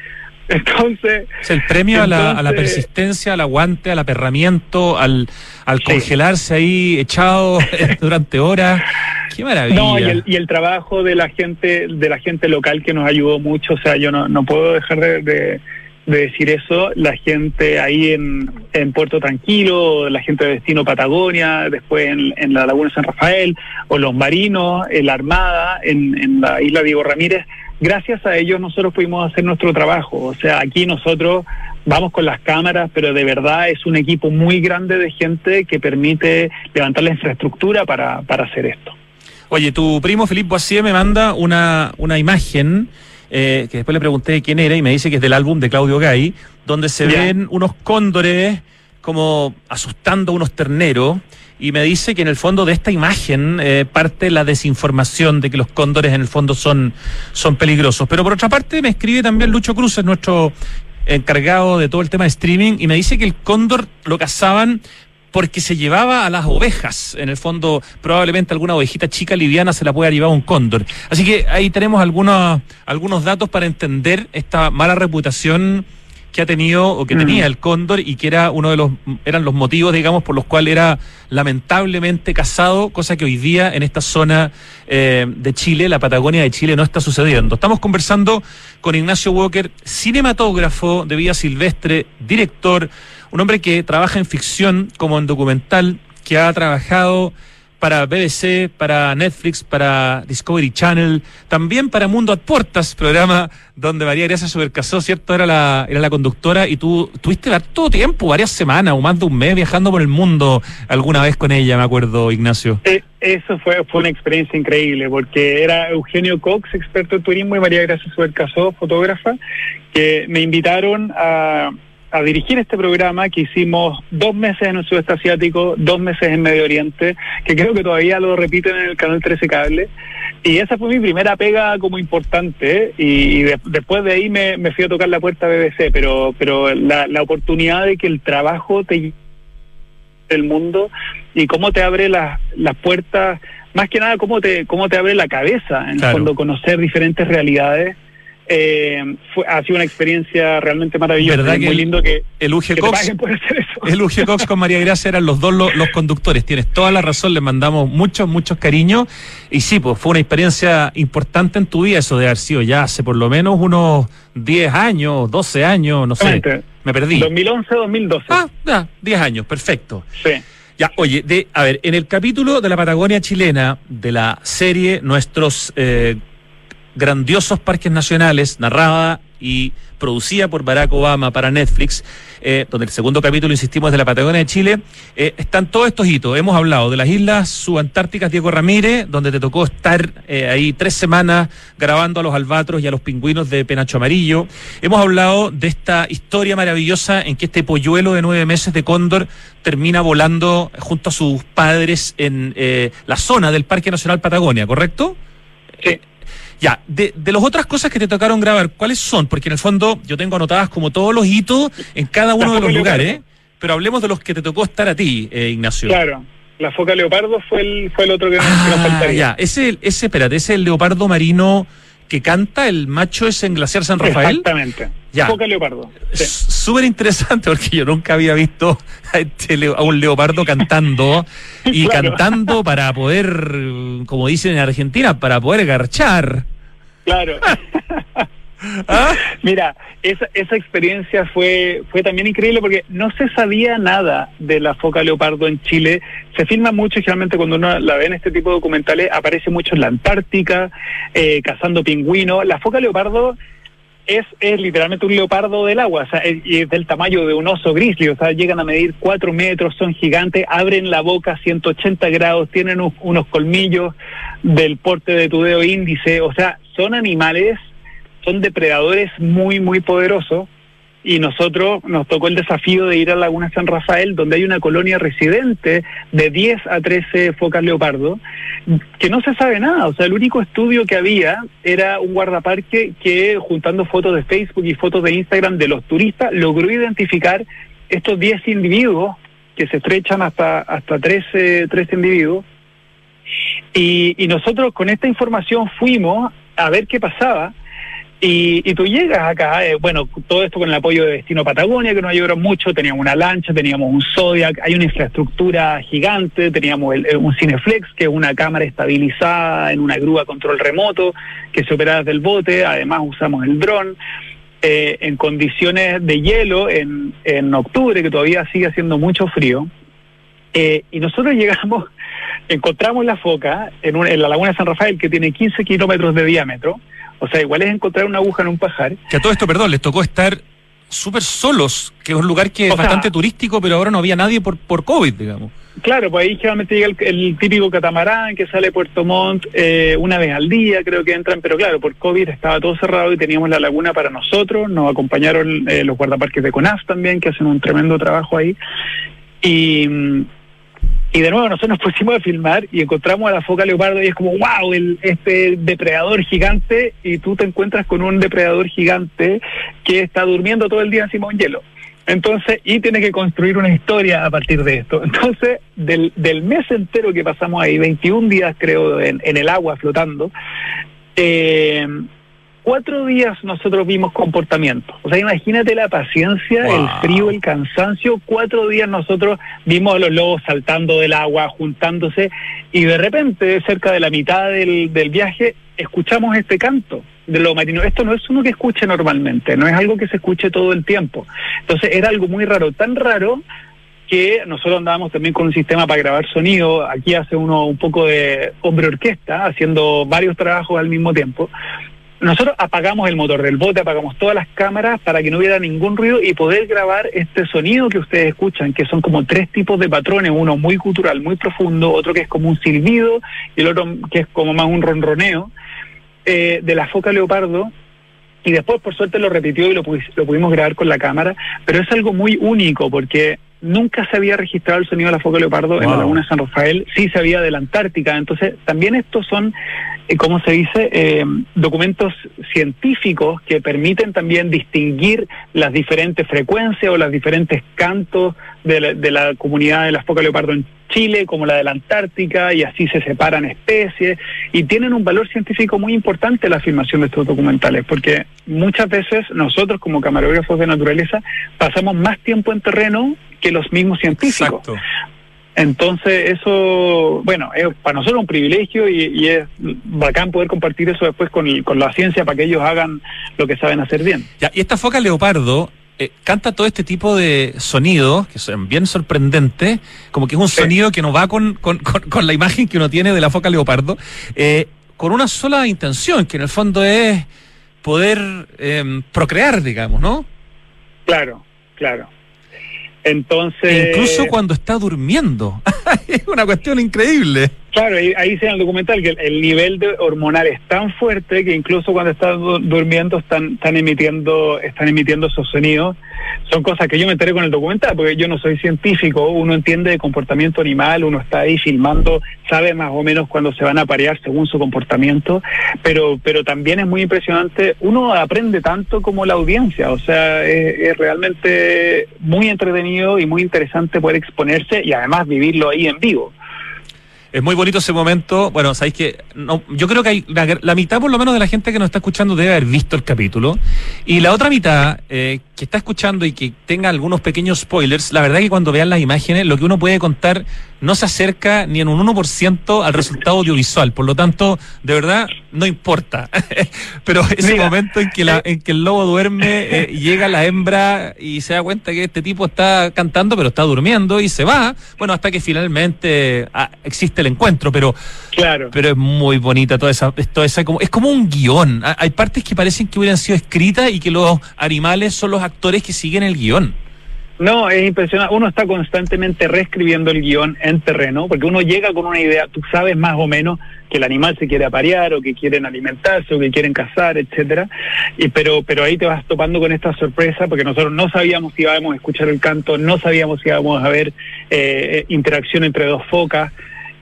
Entonces. Es el premio a, la, a, la, persistencia, al aguante, al aperramiento, al, al congelarse ahí echado durante horas. Qué maravilla. No, y el, y el, trabajo de la gente, de la gente local que nos ayudó mucho. O sea, yo no, no puedo dejar de, de, decir eso. La gente ahí en, en, Puerto Tranquilo, la gente de Destino Patagonia, después en, en la Laguna San Rafael, o los marinos, en la Armada, en, en la isla Diego Ramírez gracias a ellos nosotros pudimos hacer nuestro trabajo. O sea, aquí nosotros vamos con las cámaras, pero de verdad es un equipo muy grande de gente que permite levantar la infraestructura para, para hacer esto. Oye, tu primo Felipe Boisier me manda una, una imagen eh, que después le pregunté quién era y me dice que es del álbum de Claudio Gay, donde se ven unos cóndores como asustando a unos terneros y me dice que en el fondo de esta imagen eh, parte la desinformación de que los cóndores en el fondo son, son peligrosos. Pero por otra parte me escribe también Lucho Cruz, nuestro encargado de todo el tema de streaming, y me dice que el cóndor lo cazaban porque se llevaba a las ovejas. En el fondo, probablemente alguna ovejita chica liviana se la puede llevar un cóndor. Así que ahí tenemos algunos, algunos datos para entender esta mala reputación que ha tenido o que Mm. tenía el cóndor y que era uno de los eran los motivos, digamos, por los cuales era lamentablemente cazado, cosa que hoy día en esta zona eh, de Chile, la Patagonia de Chile, no está sucediendo. Estamos conversando con Ignacio Walker, cinematógrafo de vida silvestre, director, un hombre que trabaja en ficción como en documental, que ha trabajado para BBC, para Netflix, para Discovery Channel, también para Mundo a Puertas, programa donde María Gracia Supercasó, ¿cierto? Era la, era la conductora y tú tuviste todo tiempo, varias semanas o más de un mes viajando por el mundo alguna vez con ella, me acuerdo, Ignacio. Eh, eso fue, fue una experiencia increíble porque era Eugenio Cox, experto en turismo, y María Gracia Subercasó, fotógrafa, que me invitaron a, a dirigir este programa que hicimos dos meses en el sudeste asiático, dos meses en Medio Oriente, que creo que todavía lo repiten en el canal 13 Cable. Y esa fue mi primera pega como importante y, de- después de ahí me, me fui a tocar la puerta a BBC, pero, pero la, la oportunidad de que el trabajo te del mundo y cómo te abre las las puertas, más que nada cómo te cómo te abre la cabeza, en el Claro. fondo conocer diferentes realidades. Eh, fue, ha sido una experiencia realmente maravillosa. ¿Verdad Es que muy el- lindo que, El UG que Cox. paguen por hacer eso. El UG Cox con María Gracia eran los dos lo- los, conductores. Tienes toda la razón, les mandamos muchos, muchos cariños. Y sí, pues fue una experiencia importante en tu vida, eso de haber sido ya hace por lo menos unos 10 años, 12 años, no sé. Me perdí. 2011-2012. Ah, ya, 10 años, perfecto. Sí. Ya, oye, de, a ver, en el capítulo de la Patagonia chilena de la serie Nuestros eh, grandiosos parques nacionales, narrada y producida por Barack Obama para Netflix, eh, donde el segundo capítulo, insistimos, es de la Patagonia de Chile, eh, están todos estos hitos. Hemos hablado de las islas subantárticas Diego Ramírez, donde te tocó estar eh, ahí tres semanas grabando a los albatros y a los pingüinos de Penacho Amarillo. Hemos hablado de esta historia maravillosa en que este polluelo de nueve meses de cóndor termina volando junto a sus padres en la zona del Parque Nacional Patagonia, ¿correcto? Sí. Ya, de, de las otras cosas que te tocaron grabar, ¿cuáles son? Porque en el fondo yo tengo anotadas como todos los hitos en cada uno de los lugares, leopardo. pero hablemos de los que te tocó estar a ti, eh, Ignacio. Claro. La foca leopardo fue el, fue el otro que, nos- que nos Ah, faltaría. ya, ese, ese, espérate, ese es el leopardo marino que canta, el macho es en Glaciar San Rafael. Exactamente. Ya. Foca leopardo. Sí. Súper interesante porque yo nunca había visto a, este leo- a un leopardo cantando y Claro. cantando para poder, como dicen en Argentina, para poder garchar. Claro. ¿Ah? Mira, esa, esa experiencia fue, fue también increíble porque no se sabía nada de la foca leopardo en Chile. Se filma mucho, y generalmente cuando uno la ve en este tipo de documentales, aparece mucho en la Antártica, eh, cazando pingüinos. La foca leopardo es, es literalmente un leopardo del agua, o sea, es, y es del tamaño de un oso grizzly, o sea, llegan a medir cuatro metros, son gigantes, abren la boca a 180 grados, tienen un- unos colmillos del porte de tu dedo índice, o sea, son animales, son depredadores muy, muy poderosos, y nosotros nos tocó el desafío de ir a Laguna San Rafael, donde hay una colonia residente de 10 a 13 focas leopardo, que no se sabe nada. O sea, el único estudio que había era un guardaparque que, juntando fotos de Facebook y fotos de Instagram de los turistas, logró identificar estos 10 individuos que se estrechan hasta, hasta 13, 13 individuos. Y, y nosotros con esta información fuimos a ver qué pasaba. Y, y tú llegas acá, eh, bueno, todo esto con el apoyo de Destino Patagonia, que nos ayudaron mucho, teníamos una lancha, teníamos un Zodiac, hay una infraestructura gigante, teníamos el- eh, un Cineflex, que es una cámara estabilizada en una grúa control remoto, que se opera desde el bote, además usamos el dron, eh, en condiciones de hielo en, en octubre, que todavía sigue haciendo mucho frío, eh, y nosotros llegamos, encontramos la foca en, un- en la laguna de San Rafael, que tiene 15 kilómetros de diámetro, o sea, igual es encontrar una aguja en un pajar. Que a todo esto, perdón, les tocó estar súper solos, que es un lugar que es sea- bastante turístico, pero ahora no había nadie por, por COVID, digamos. Claro, pues ahí generalmente llega el, el típico catamarán que sale de Puerto Montt eh, una vez al día, creo que entran, pero claro, por COVID estaba todo cerrado y teníamos la laguna para nosotros, nos acompañaron eh, los guardaparques de CONAF también, que hacen un tremendo trabajo ahí. Y, mm, y de nuevo nosotros nos pusimos a filmar y encontramos a la foca leopardo y es como, wow, el, este depredador gigante y tú te encuentras con un depredador gigante que está durmiendo todo el día encima de un hielo. Entonces, y tiene que construir una historia a partir de esto. Entonces, del, del mes entero que pasamos ahí, 21 días creo en, en el agua flotando, eh, cuatro días nosotros vimos comportamiento. O sea, imagínate la paciencia, el frío, el cansancio. Cuatro días nosotros vimos a los lobos saltando del agua, juntándose, y de repente, cerca de la mitad del, del viaje, escuchamos este canto de lo marino. Esto no es uno que escuche normalmente, no es algo que se escuche todo el tiempo. Entonces era algo muy raro, tan raro que nosotros andábamos también con un sistema para grabar sonido. Aquí hace uno un poco de hombre orquesta, haciendo varios trabajos al mismo tiempo. Nosotros apagamos el motor del bote, apagamos todas las cámaras para que no hubiera ningún ruido y poder grabar este sonido que ustedes escuchan, que son como tres tipos de patrones, uno muy cultural, muy profundo, otro que es como un silbido y el otro que es como más un ronroneo, eh, de la foca leopardo. Y después, por suerte, lo repitió y lo, lo pudimos grabar con la cámara, pero es algo muy único porque nunca se había registrado el sonido de la foca leopardo en la laguna de San Rafael, sí se había de la Antártica. Entonces, también estos son, eh, como se dice, eh, documentos científicos que permiten también distinguir las diferentes frecuencias o los diferentes cantos de la, de la comunidad de la foca leopardo en Chile como la de la Antártica y así se separan especies. Y tienen un valor científico muy importante la filmación de estos documentales porque muchas veces nosotros como camarógrafos de naturaleza pasamos más tiempo en terreno que los mismos científicos. Entonces, eso, bueno, es para nosotros un privilegio y, es bacán poder compartir eso después con, con, la ciencia para que ellos hagan lo que saben hacer bien. Ya, y esta foca leopardo eh, canta todo este tipo de sonidos que son bien sorprendentes, como que es un sonido que no va con, con, con, la imagen que uno tiene de la foca leopardo, eh, con una sola intención, que en el fondo es poder em, procrear, digamos, ¿no? Claro, claro. Entonces. incluso cuando está durmiendo. es una cuestión increíble. Claro, ahí, ahí se en el documental que el, nivel de hormonal es tan fuerte que incluso cuando están durmiendo están, están emitiendo están emitiendo esos sonidos. Son cosas que yo me enteré con el documental, porque yo no soy científico, uno entiende de comportamiento animal, uno está ahí filmando, sabe más o menos cuándo se van a parear según su comportamiento, pero, pero también es muy impresionante, uno aprende tanto como la audiencia, o sea, es, es realmente muy entretenido y muy interesante poder exponerse y además vivirlo ahí en vivo. Es muy bonito ese momento. Bueno, sabéis que no, yo creo que hay la, mitad por lo menos de la gente que nos está escuchando debe haber visto el capítulo. Y la otra mitad eh, que está escuchando y que tenga algunos pequeños spoilers, la verdad que cuando vean las imágenes, lo que uno puede contar no se acerca ni en un 1% al resultado audiovisual. Por lo tanto, de verdad, no importa. Pero ese momento en que, la, en que el lobo duerme, eh, llega la hembra y se da cuenta que este tipo está cantando, pero está durmiendo y se va. Bueno, hasta que finalmente ah, existe encuentro. Pero, claro. pero es muy bonita toda esa. Toda esa como, es como un guion. Hay partes que parecen que hubieran sido escritas y que los animales son los actores que siguen el guion. No, es impresionante. Uno está constantemente reescribiendo el guion en terreno, porque uno llega con una idea, tú sabes más o menos que el animal se quiere aparear o que quieren alimentarse o que quieren cazar, etcétera. Y pero pero ahí te vas topando con esta sorpresa porque nosotros no sabíamos si íbamos a escuchar el canto, no sabíamos si íbamos a ver eh, interacción entre dos focas.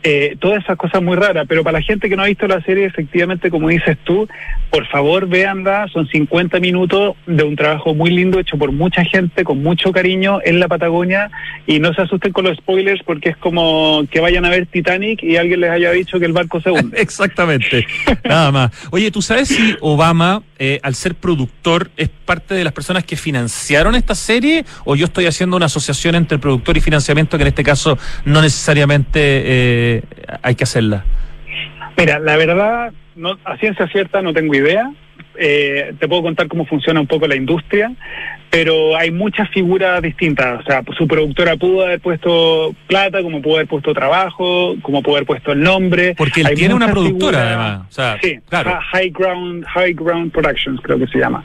Eh, todas esas cosas muy raras, pero para la gente que no ha visto la serie, efectivamente, como dices tú, por favor véanla, son 50 minutos de un trabajo muy lindo hecho por mucha gente, con mucho cariño en la Patagonia, y no se asusten con los spoilers porque es como que vayan a ver Titanic y alguien les haya dicho que el barco se hunde. Exactamente, nada más. Oye, ¿tú sabes si Obama, eh, al ser productor, es parte de las personas que financiaron esta serie, o yo estoy haciendo una asociación entre productor y financiamiento que en este caso no necesariamente... Eh, hay que hacerla? Mira, la verdad, no, a ciencia cierta no tengo idea. Eh, te puedo contar cómo funciona un poco la industria, pero hay muchas figuras distintas. O sea, su productora pudo haber puesto plata, como pudo haber puesto trabajo, como pudo haber puesto el nombre. Porque él tiene una productora, además. sí, claro. High Ground, High Ground Productions, creo que se llama.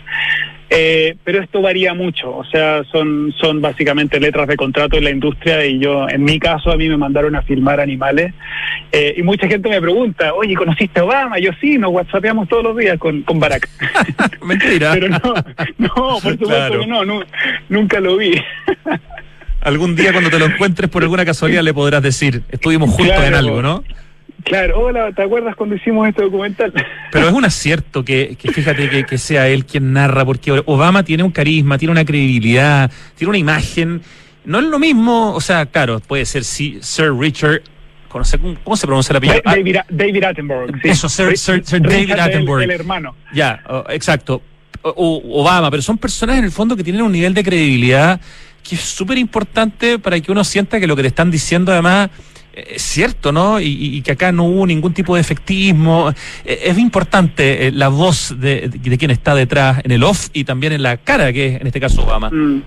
Eh, pero esto varía mucho, o sea, son, son básicamente letras de contrato en la industria y yo, en mi caso, a mí me mandaron a filmar animales eh, y mucha gente me pregunta, oye, ¿conociste a Obama? Yo sí, nos whatsappeamos todos los días con, con Barack. Mentira. pero no, no, por supuesto que no, nunca lo vi. Algún día cuando te lo encuentres por alguna casualidad le podrás decir, estuvimos juntos en algo, ¿no? Claro, hola, ¿te acuerdas cuando hicimos este documental? Pero es un acierto que, fíjate que, que, sea él quien narra, porque Obama tiene un carisma, tiene una credibilidad, tiene una imagen. No es lo mismo, o sea, claro, puede ser Sir Richard ¿cómo se pronuncia el apellido? David, David Attenborough. Eso, Sir, David Attenborough. El, hermano. Ya, exacto. Obama, pero son personas en el fondo que tienen un nivel de credibilidad que es súper importante para que uno sienta que lo que le están diciendo además es cierto, ¿no? Y, que acá no hubo ningún tipo de efectismo. Eh, es importante eh, la voz de, quien está detrás en el off y también en la cara, que es en este caso Obama. Mm.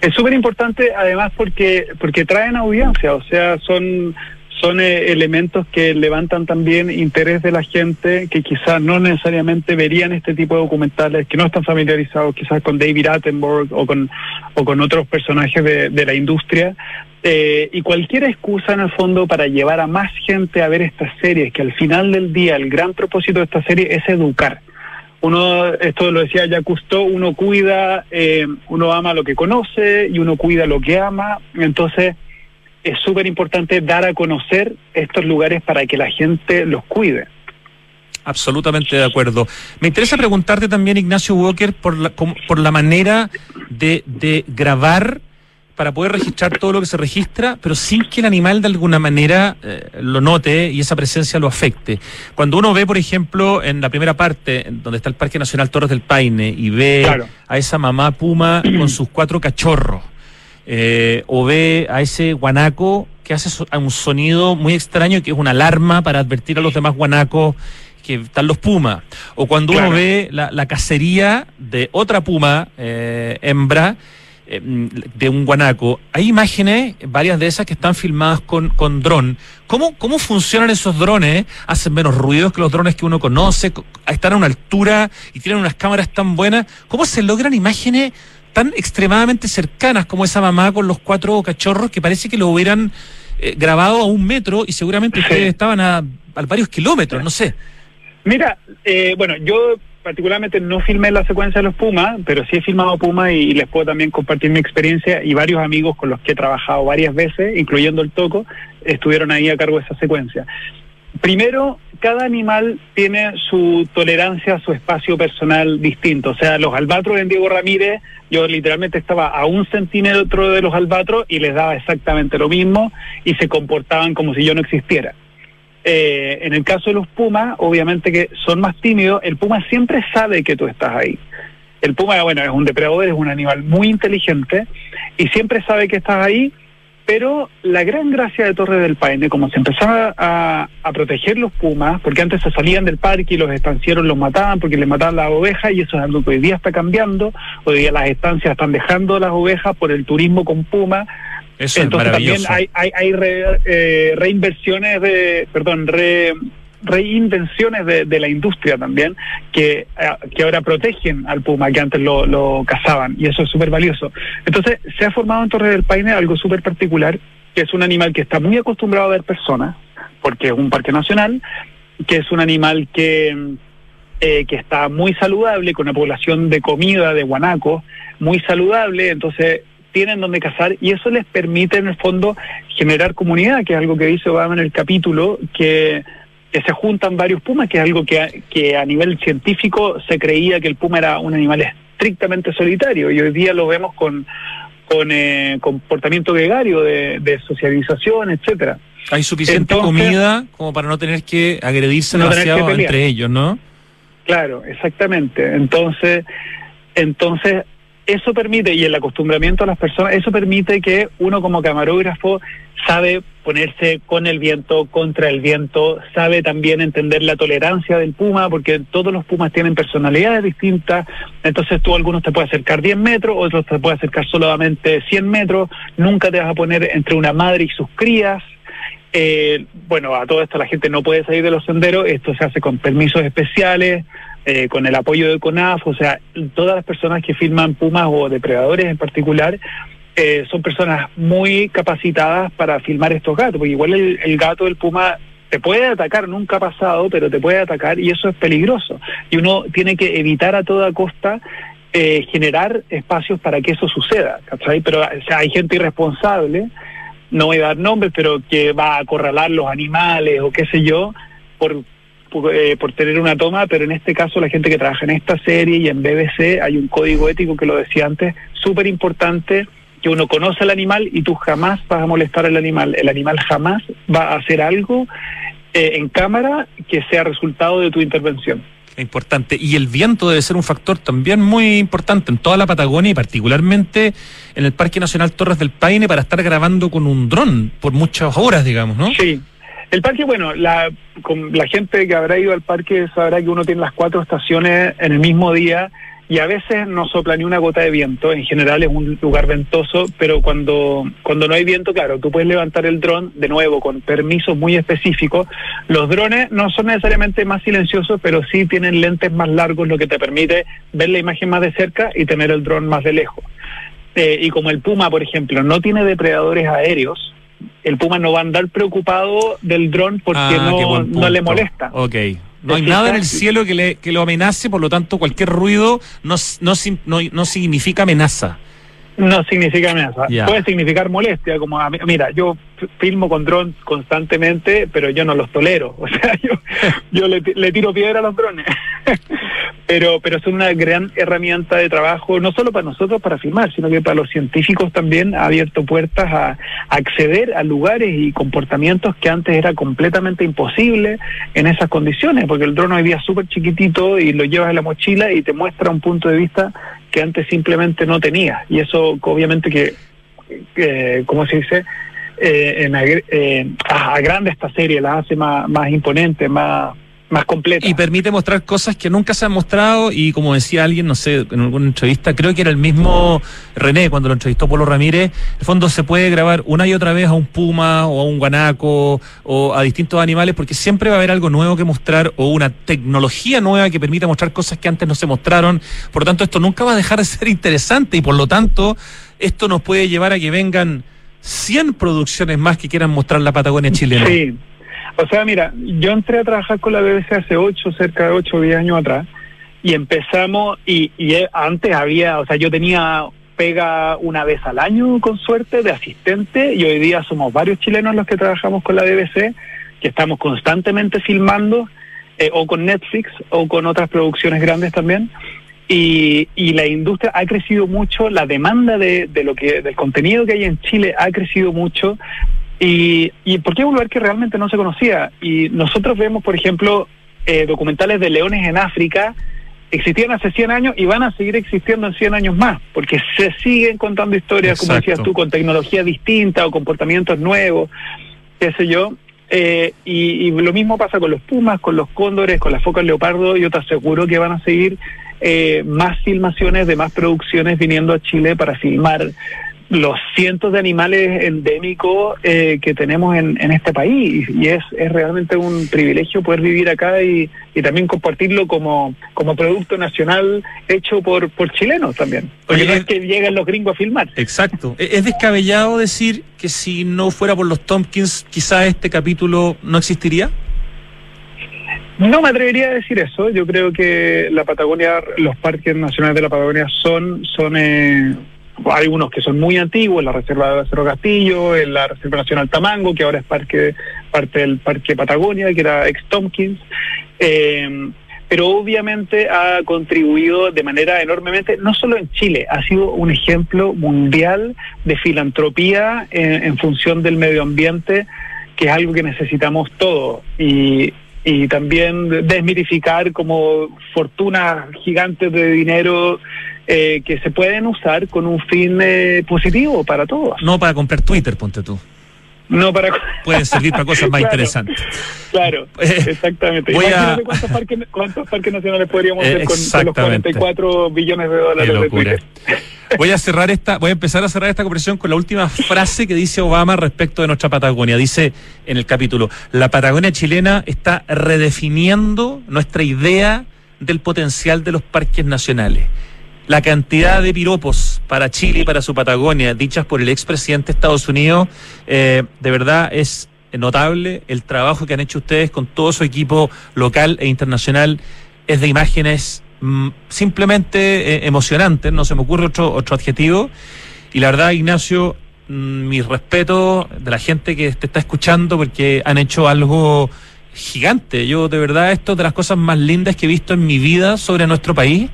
Es súper importante además porque, porque traen audiencia, o sea, son son eh, elementos que levantan también interés de la gente que quizás no necesariamente verían este tipo de documentales, que no están familiarizados quizás con David Attenborough o con, o con otros personajes de, de la industria. Eh, y cualquier excusa en el fondo para llevar a más gente a ver estas series, que al final del día el gran propósito de esta serie es educar. Uno, esto lo decía ya Cousteau, uno cuida, eh, uno ama lo que conoce y uno cuida lo que ama. Entonces, es súper importante dar a conocer estos lugares para que la gente los cuide. Absolutamente de acuerdo. Me interesa preguntarte también, Ignacio Walker, por la, por la manera de, de grabar para poder registrar todo lo que se registra, pero sin que el animal de alguna manera eh, lo note y esa presencia lo afecte. Cuando uno ve, por ejemplo, en la primera parte, donde está el Parque Nacional Torres del Paine, y ve a esa mamá puma con sus cuatro cachorros, eh, o ve a ese guanaco que hace un sonido muy extraño que es una alarma para advertir a los demás guanacos que están los pumas. O cuando uno ve la, cacería de otra puma eh, hembra eh, de un guanaco, hay imágenes, varias de esas que están filmadas con, con dron. ¿Cómo, ¿Cómo funcionan esos drones? ¿Hacen menos ruidos que los drones que uno conoce? ¿Están a una altura y tienen unas cámaras tan buenas? ¿Cómo se logran imágenes tan extremadamente cercanas como esa mamá con los cuatro cachorros que parece que lo hubieran eh, grabado a un metro y seguramente ustedes estaban a, varios kilómetros, no sé. Mira, eh, bueno, yo particularmente no filmé la secuencia de los Pumas, pero sí he filmado Pumas y, les puedo también compartir mi experiencia y varios amigos con los que he trabajado varias veces, incluyendo el Toco, estuvieron ahí a cargo de esa secuencia. Primero, cada animal tiene su tolerancia, su espacio personal distinto. O sea, los albatros en Diego Ramírez, yo literalmente estaba a un centímetro de los albatros y les daba exactamente lo mismo y se comportaban como si yo no existiera. Eh, en el caso de los pumas, obviamente que son más tímidos, el puma siempre sabe que tú estás ahí. El puma, bueno, es un depredador, es un animal muy inteligente y siempre sabe que estás ahí pero la gran gracia de Torre del Paine, como se empezaba a, proteger los pumas, porque antes se salían del parque y los estancieros los mataban porque les mataban las ovejas, y eso es algo que hoy día está cambiando. Hoy día las estancias están dejando las ovejas por el turismo con pumas. Entonces también hay, hay, hay eh, reinversiones de, perdón, re, reinvenciones de, la industria también, que, eh, que ahora protegen al puma, que antes lo, cazaban, y eso es súper valioso. Entonces, se ha formado en Torre del Paine algo súper particular, que es un animal que está muy acostumbrado a ver personas, porque es un parque nacional, que es un animal que, eh, que está muy saludable, con una población de comida, de guanaco, muy saludable, entonces tienen donde cazar y eso les permite en el fondo generar comunidad, que es algo que dice Obama en el capítulo, que que se juntan varios pumas, que es algo que, que a nivel científico se creía que el puma era un animal estrictamente solitario y hoy día lo vemos con, con eh, comportamiento gregario de, socialización, etcétera. Hay suficiente comida como para no tener que agredirse demasiado entre ellos, ¿no? Claro, exactamente. Entonces, entonces eso permite, y el acostumbramiento a las personas, eso permite que uno como camarógrafo sabe ponerse con el viento, contra el viento, sabe también entender la tolerancia del puma, porque todos los pumas tienen personalidades distintas, entonces tú algunos te puedes acercar 10 metros, otros te puedes acercar solamente 100 metros, nunca te vas a poner entre una madre y sus crías, eh, bueno, a todo esto la gente no puede salir de los senderos, esto se hace con permisos especiales, eh, con el apoyo de CONAF, o sea, todas las personas que filman pumas o depredadores en particular, eh, son personas muy capacitadas para filmar estos gatos, porque igual el, gato del puma te puede atacar, nunca ha pasado, pero te puede atacar y eso es peligroso. Y uno tiene que evitar a toda costa eh, generar espacios para que eso suceda. Pero hay gente irresponsable, no voy a dar nombres, pero que va a acorralar los animales o qué sé yo, por eh, por tener una toma, pero en este caso la gente que trabaja en esta serie y en BBC hay un código ético que lo decía antes, súper importante, que uno conoce al animal y tú jamás vas a molestar al animal. El animal jamás va a hacer algo eh, en cámara que sea resultado de tu intervención. Importante. Y el viento debe ser un factor también muy importante en toda la Patagonia y particularmente en el Parque Nacional Torres del Paine para estar grabando con un dron por muchas horas, digamos, ¿no? Sí. El parque, bueno, la, con la gente que habrá ido al parque sabrá que uno tiene las cuatro estaciones en el mismo día y a veces no sopla ni una gota de viento. En general es un lugar ventoso, pero cuando, cuando no hay viento, claro, tú puedes levantar el dron de nuevo con permisos muy específicos. Los drones no son necesariamente más silenciosos, pero sí tienen lentes más largos, lo que te permite ver la imagen más de cerca y tener el dron más de lejos. Eh, y como el Puma, por ejemplo, no tiene depredadores aéreos, el Puma no va a andar preocupado del dron porque Ah, no, le molesta. Ok. No hay nada en el cielo que, le, que lo amenace, por lo tanto cualquier ruido no, no, no, no significa amenaza. No significa amenaza. Puede significar molestia, como a mira, yo filmo con drones constantemente, pero yo no los tolero. O sea, yo, yo le, le tiro piedra a los drones. pero, pero son una gran herramienta de trabajo, no solo para nosotros para filmar, sino que para los científicos también ha abierto puertas a, acceder a lugares y comportamientos que antes era completamente imposible en esas condiciones, porque el dron hoy día es súper chiquitito y lo llevas en la mochila y te muestra un punto de vista que antes simplemente no tenía. Y eso obviamente que, eh, ¿cómo se dice? Eh, en eh, agranda esta serie, la hace más, más imponente, más, más completa. Y permite mostrar cosas que nunca se han mostrado y como decía alguien, no sé, en alguna entrevista, creo que era el mismo René cuando lo entrevistó Polo Ramírez, en el fondo se puede grabar una y otra vez a un puma o a un guanaco o a distintos animales porque siempre va a haber algo nuevo que mostrar o una tecnología nueva que permita mostrar cosas que antes no se mostraron. Por lo tanto, esto nunca va a dejar de ser interesante y por lo tanto, esto nos puede llevar a que vengan 100 producciones más que quieran mostrar la Patagonia chilena. Sí. O sea, mira, yo entré a trabajar con la BBC hace ocho, cerca de ocho o diez años atrás, y empezamos, y, y eh, antes había, o sea, yo tenía pega una vez al año con suerte de asistente, y hoy día somos varios chilenos los que trabajamos con la BBC, que estamos constantemente filmando, eh, o con Netflix, o con otras producciones grandes también. Y, y la industria ha crecido mucho, la demanda de, de lo que del contenido que hay en Chile ha crecido mucho y, y porque es un lugar que realmente no se conocía. Y nosotros vemos, por ejemplo, eh, documentales de leones en África, existían hace 100 años y van a seguir existiendo en 100 años más, porque se siguen contando historias, como decías tú, con tecnología distinta o comportamientos nuevos, qué sé yo. Eh, y, y lo mismo pasa con los pumas, con los cóndores, con las focas leopardo. Yo te aseguro que van a seguir eh, más filmaciones de más producciones viniendo a Chile para filmar los cientos de animales endémicos eh, que tenemos en, en este país y es, es realmente un privilegio poder vivir acá y, y también compartirlo como, como producto nacional hecho por, por chilenos también. Porque Oye, no es que lleguen los gringos a filmar. Exacto. E- Es descabellado decir que si no fuera por los Tompkins, quizá este capítulo no existiría. No me atrevería a decir eso. Yo creo que la Patagonia, los parques nacionales de la Patagonia son, son eh, hay unos que son muy antiguos, la Reserva de Cerro Castillo, en la Reserva Nacional Tamango, que ahora es parque, parte del Parque Patagonia, que era ex Tompkins. Eh, pero obviamente ha contribuido de manera enormemente, no solo en Chile, ha sido un ejemplo mundial de filantropía en, en función del medio ambiente, que es algo que necesitamos todos. Y, y también desmitificar como fortunas gigantes de dinero eh, que se pueden usar con un fin eh, positivo para todos. No para comprar Twitter, ponte tú. No para... Pueden servir para cosas más Claro. interesantes. Claro, Eh, exactamente. voy a- Imagínate cuántos, parques, cuántos parques nacionales podríamos Eh, hacer con, con los exactamente. 44 billones de dólares de. Twitter. Voy a cerrar esta, voy a empezar a cerrar esta conversación con la última frase que dice Obama respecto de nuestra Patagonia. Dice en el capítulo, la Patagonia chilena está redefiniendo nuestra idea del potencial de los parques nacionales. La cantidad de piropos para Chile y para su Patagonia dichas por el expresidente de Estados Unidos, eh, de verdad es notable. El trabajo que han hecho ustedes con todo su equipo local e internacional es de imágenes mm, simplemente eh, emocionantes, no se me ocurre otro, otro adjetivo. Y la verdad, Ignacio, mm, mi respeto de la gente que te está escuchando porque han hecho algo gigante. Yo de verdad esto es de las cosas más lindas que he visto en mi vida sobre nuestro país.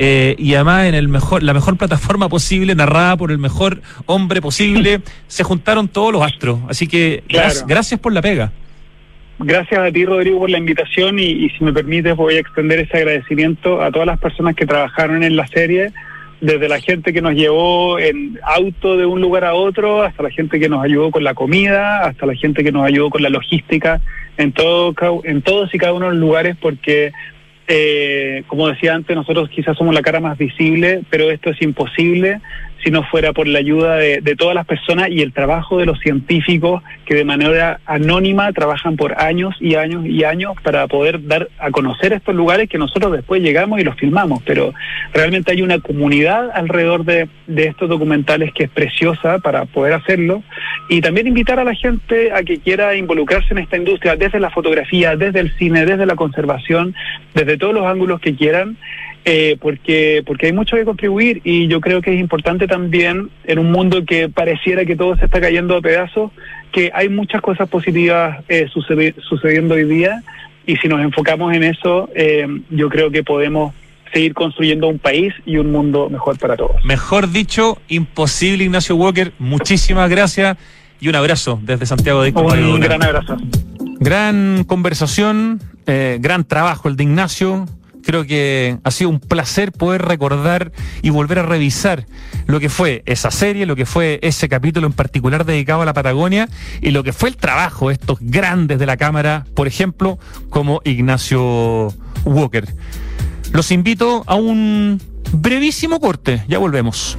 Eh, y además en el mejor, la mejor plataforma posible, narrada por el mejor hombre posible. Se juntaron todos los astros. Así que gracias por la pega. Gracias a ti, Rodrigo, por la invitación y, si me permites voy a extender ese agradecimiento a todas las personas que trabajaron en la serie, desde la gente que nos llevó en auto de un lugar a otro, hasta la gente que nos ayudó con la comida, hasta la gente que nos ayudó con la logística, en, todo, en todos y cada uno de los lugares, porque eh, como decía antes, nosotros quizás somos la cara más visible, pero esto es imposible si no fuera por la ayuda de, todas las personas y el trabajo de los científicos que de manera anónima trabajan por años y años y años para poder dar a conocer estos lugares que nosotros después llegamos y los filmamos. Pero realmente hay una comunidad alrededor de, estos documentales que es preciosa para poder hacerlo y también invitar a la gente a que quiera involucrarse en esta industria desde la fotografía, desde el cine, desde la conservación, desde todos los ángulos que quieran eh, porque, porque hay mucho que contribuir y yo creo que es importante también en un mundo que pareciera que todo se está cayendo a pedazos, que hay muchas cosas positivas eh, sucediendo hoy día y si nos enfocamos en eso, eh, yo creo que podemos seguir construyendo un país y un mundo mejor para todos. Mejor dicho, imposible Ignacio Walker, muchísimas gracias y un abrazo desde Santiago de Un gran abrazo. Gran conversación, gran trabajo el de Ignacio, Creo que ha sido un placer poder recordar y volver a revisar lo que fue esa serie, lo que fue ese capítulo en particular dedicado a la Patagonia y lo que fue el trabajo de estos grandes de la Cámara, por ejemplo, como Ignacio Walker. Los invito a un brevísimo corte, ya volvemos.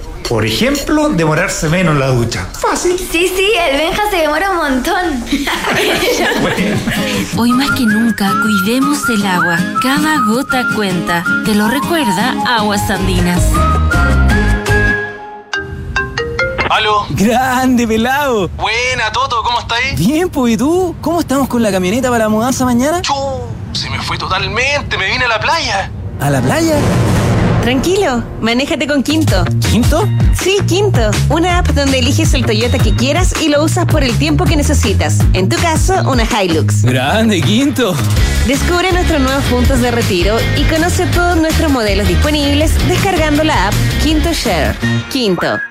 Por ejemplo, demorarse menos en la ducha. Fácil. Sí, sí, el Benja se demora un montón. Hoy más que nunca, cuidemos el agua. Cada gota cuenta. Te lo recuerda Aguas Andinas. ¿Aló? Grande, pelado. Buena, Toto, ¿cómo estáis? Bien, pues, ¿y tú? ¿Cómo estamos con la camioneta para la mudanza mañana? Chu, se me fue totalmente, me vine a la playa. ¿A la playa? Tranquilo, manéjate con Quinto. ¿Quinto? Sí, Quinto. Una app donde eliges el Toyota que quieras y lo usas por el tiempo que necesitas. En tu caso, una Hilux. Grande, Quinto. Descubre nuestros nuevos puntos de retiro y conoce todos nuestros modelos disponibles descargando la app Quinto Share. Quinto.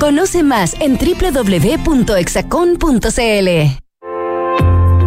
Conoce más en www.exacon.cl.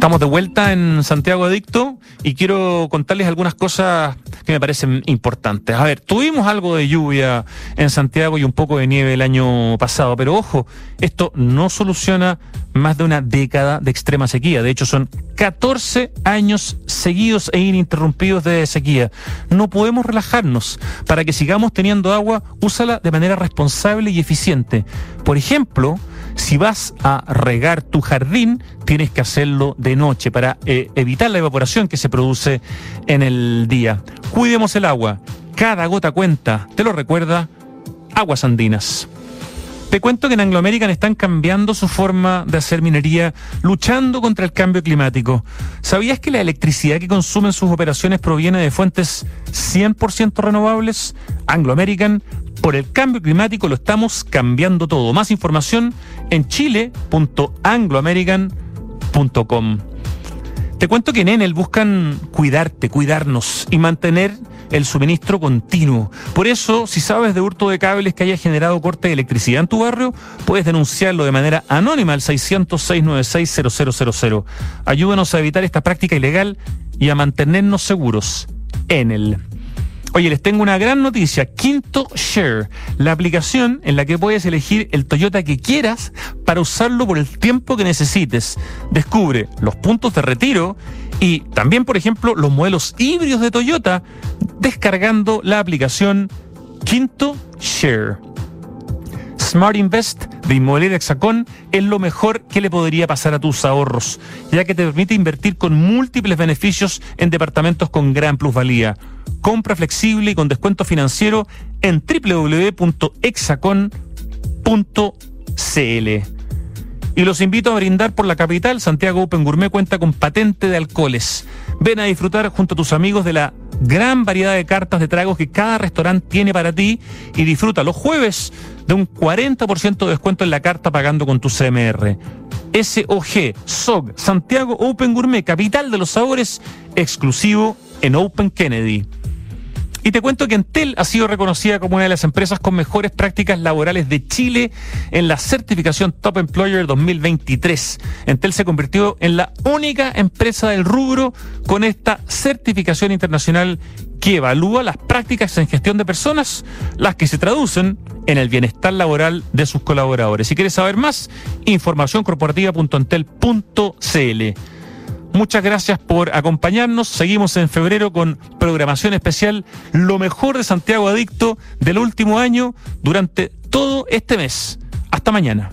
Estamos de vuelta en Santiago Adicto y quiero contarles algunas cosas que me parecen importantes. A ver, tuvimos algo de lluvia en Santiago y un poco de nieve el año pasado, pero ojo, esto no soluciona más de una década de extrema sequía. De hecho, son 14 años seguidos e ininterrumpidos de sequía. No podemos relajarnos. Para que sigamos teniendo agua, úsala de manera responsable y eficiente. Por ejemplo, si vas a regar tu jardín, tienes que hacerlo de noche para eh, evitar la evaporación que se produce en el día. Cuidemos el agua. Cada gota cuenta. Te lo recuerda Aguas Andinas. Te cuento que en Anglo American están cambiando su forma de hacer minería, luchando contra el cambio climático. ¿Sabías que la electricidad que consumen sus operaciones proviene de fuentes 100% renovables? Anglo American, por el cambio climático lo estamos cambiando todo. Más información en chile.angloamerican.com. Te cuento que en Enel buscan cuidarte, cuidarnos y mantener el suministro continuo. Por eso, si sabes de hurto de cables que haya generado corte de electricidad en tu barrio, puedes denunciarlo de manera anónima al 600-696-0000. Ayúdanos a evitar esta práctica ilegal y a mantenernos seguros. Enel. Oye, les tengo una gran noticia. Quinto Share, la aplicación en la que puedes elegir el Toyota que quieras para usarlo por el tiempo que necesites. Descubre los puntos de retiro y también, por ejemplo, los modelos híbridos de Toyota descargando la aplicación Quinto Share. Smart Invest de Inmobiliaria Hexacón es lo mejor que le podría pasar a tus ahorros, ya que te permite invertir con múltiples beneficios en departamentos con gran plusvalía. Compra flexible y con descuento financiero en www.hexacon.cl. Y los invito a brindar por la capital. Santiago Open Gourmet cuenta con patente de alcoholes. Ven a disfrutar junto a tus amigos de la gran variedad de cartas de tragos que cada restaurante tiene para ti y disfruta los jueves de un 40% de descuento en la carta pagando con tu CMR. SOG, SOG, Santiago Open Gourmet, capital de los sabores, exclusivo en Open Kennedy. Y te cuento que Entel ha sido reconocida como una de las empresas con mejores prácticas laborales de Chile en la certificación Top Employer 2023. Entel se convirtió en la única empresa del rubro con esta certificación internacional que evalúa las prácticas en gestión de personas, las que se traducen en el bienestar laboral de sus colaboradores. Si quieres saber más, informacióncorporativa.entel.cl. Muchas gracias por acompañarnos. Seguimos en febrero con programación especial, lo mejor de Santiago Adicto del último año durante todo este mes. Hasta mañana.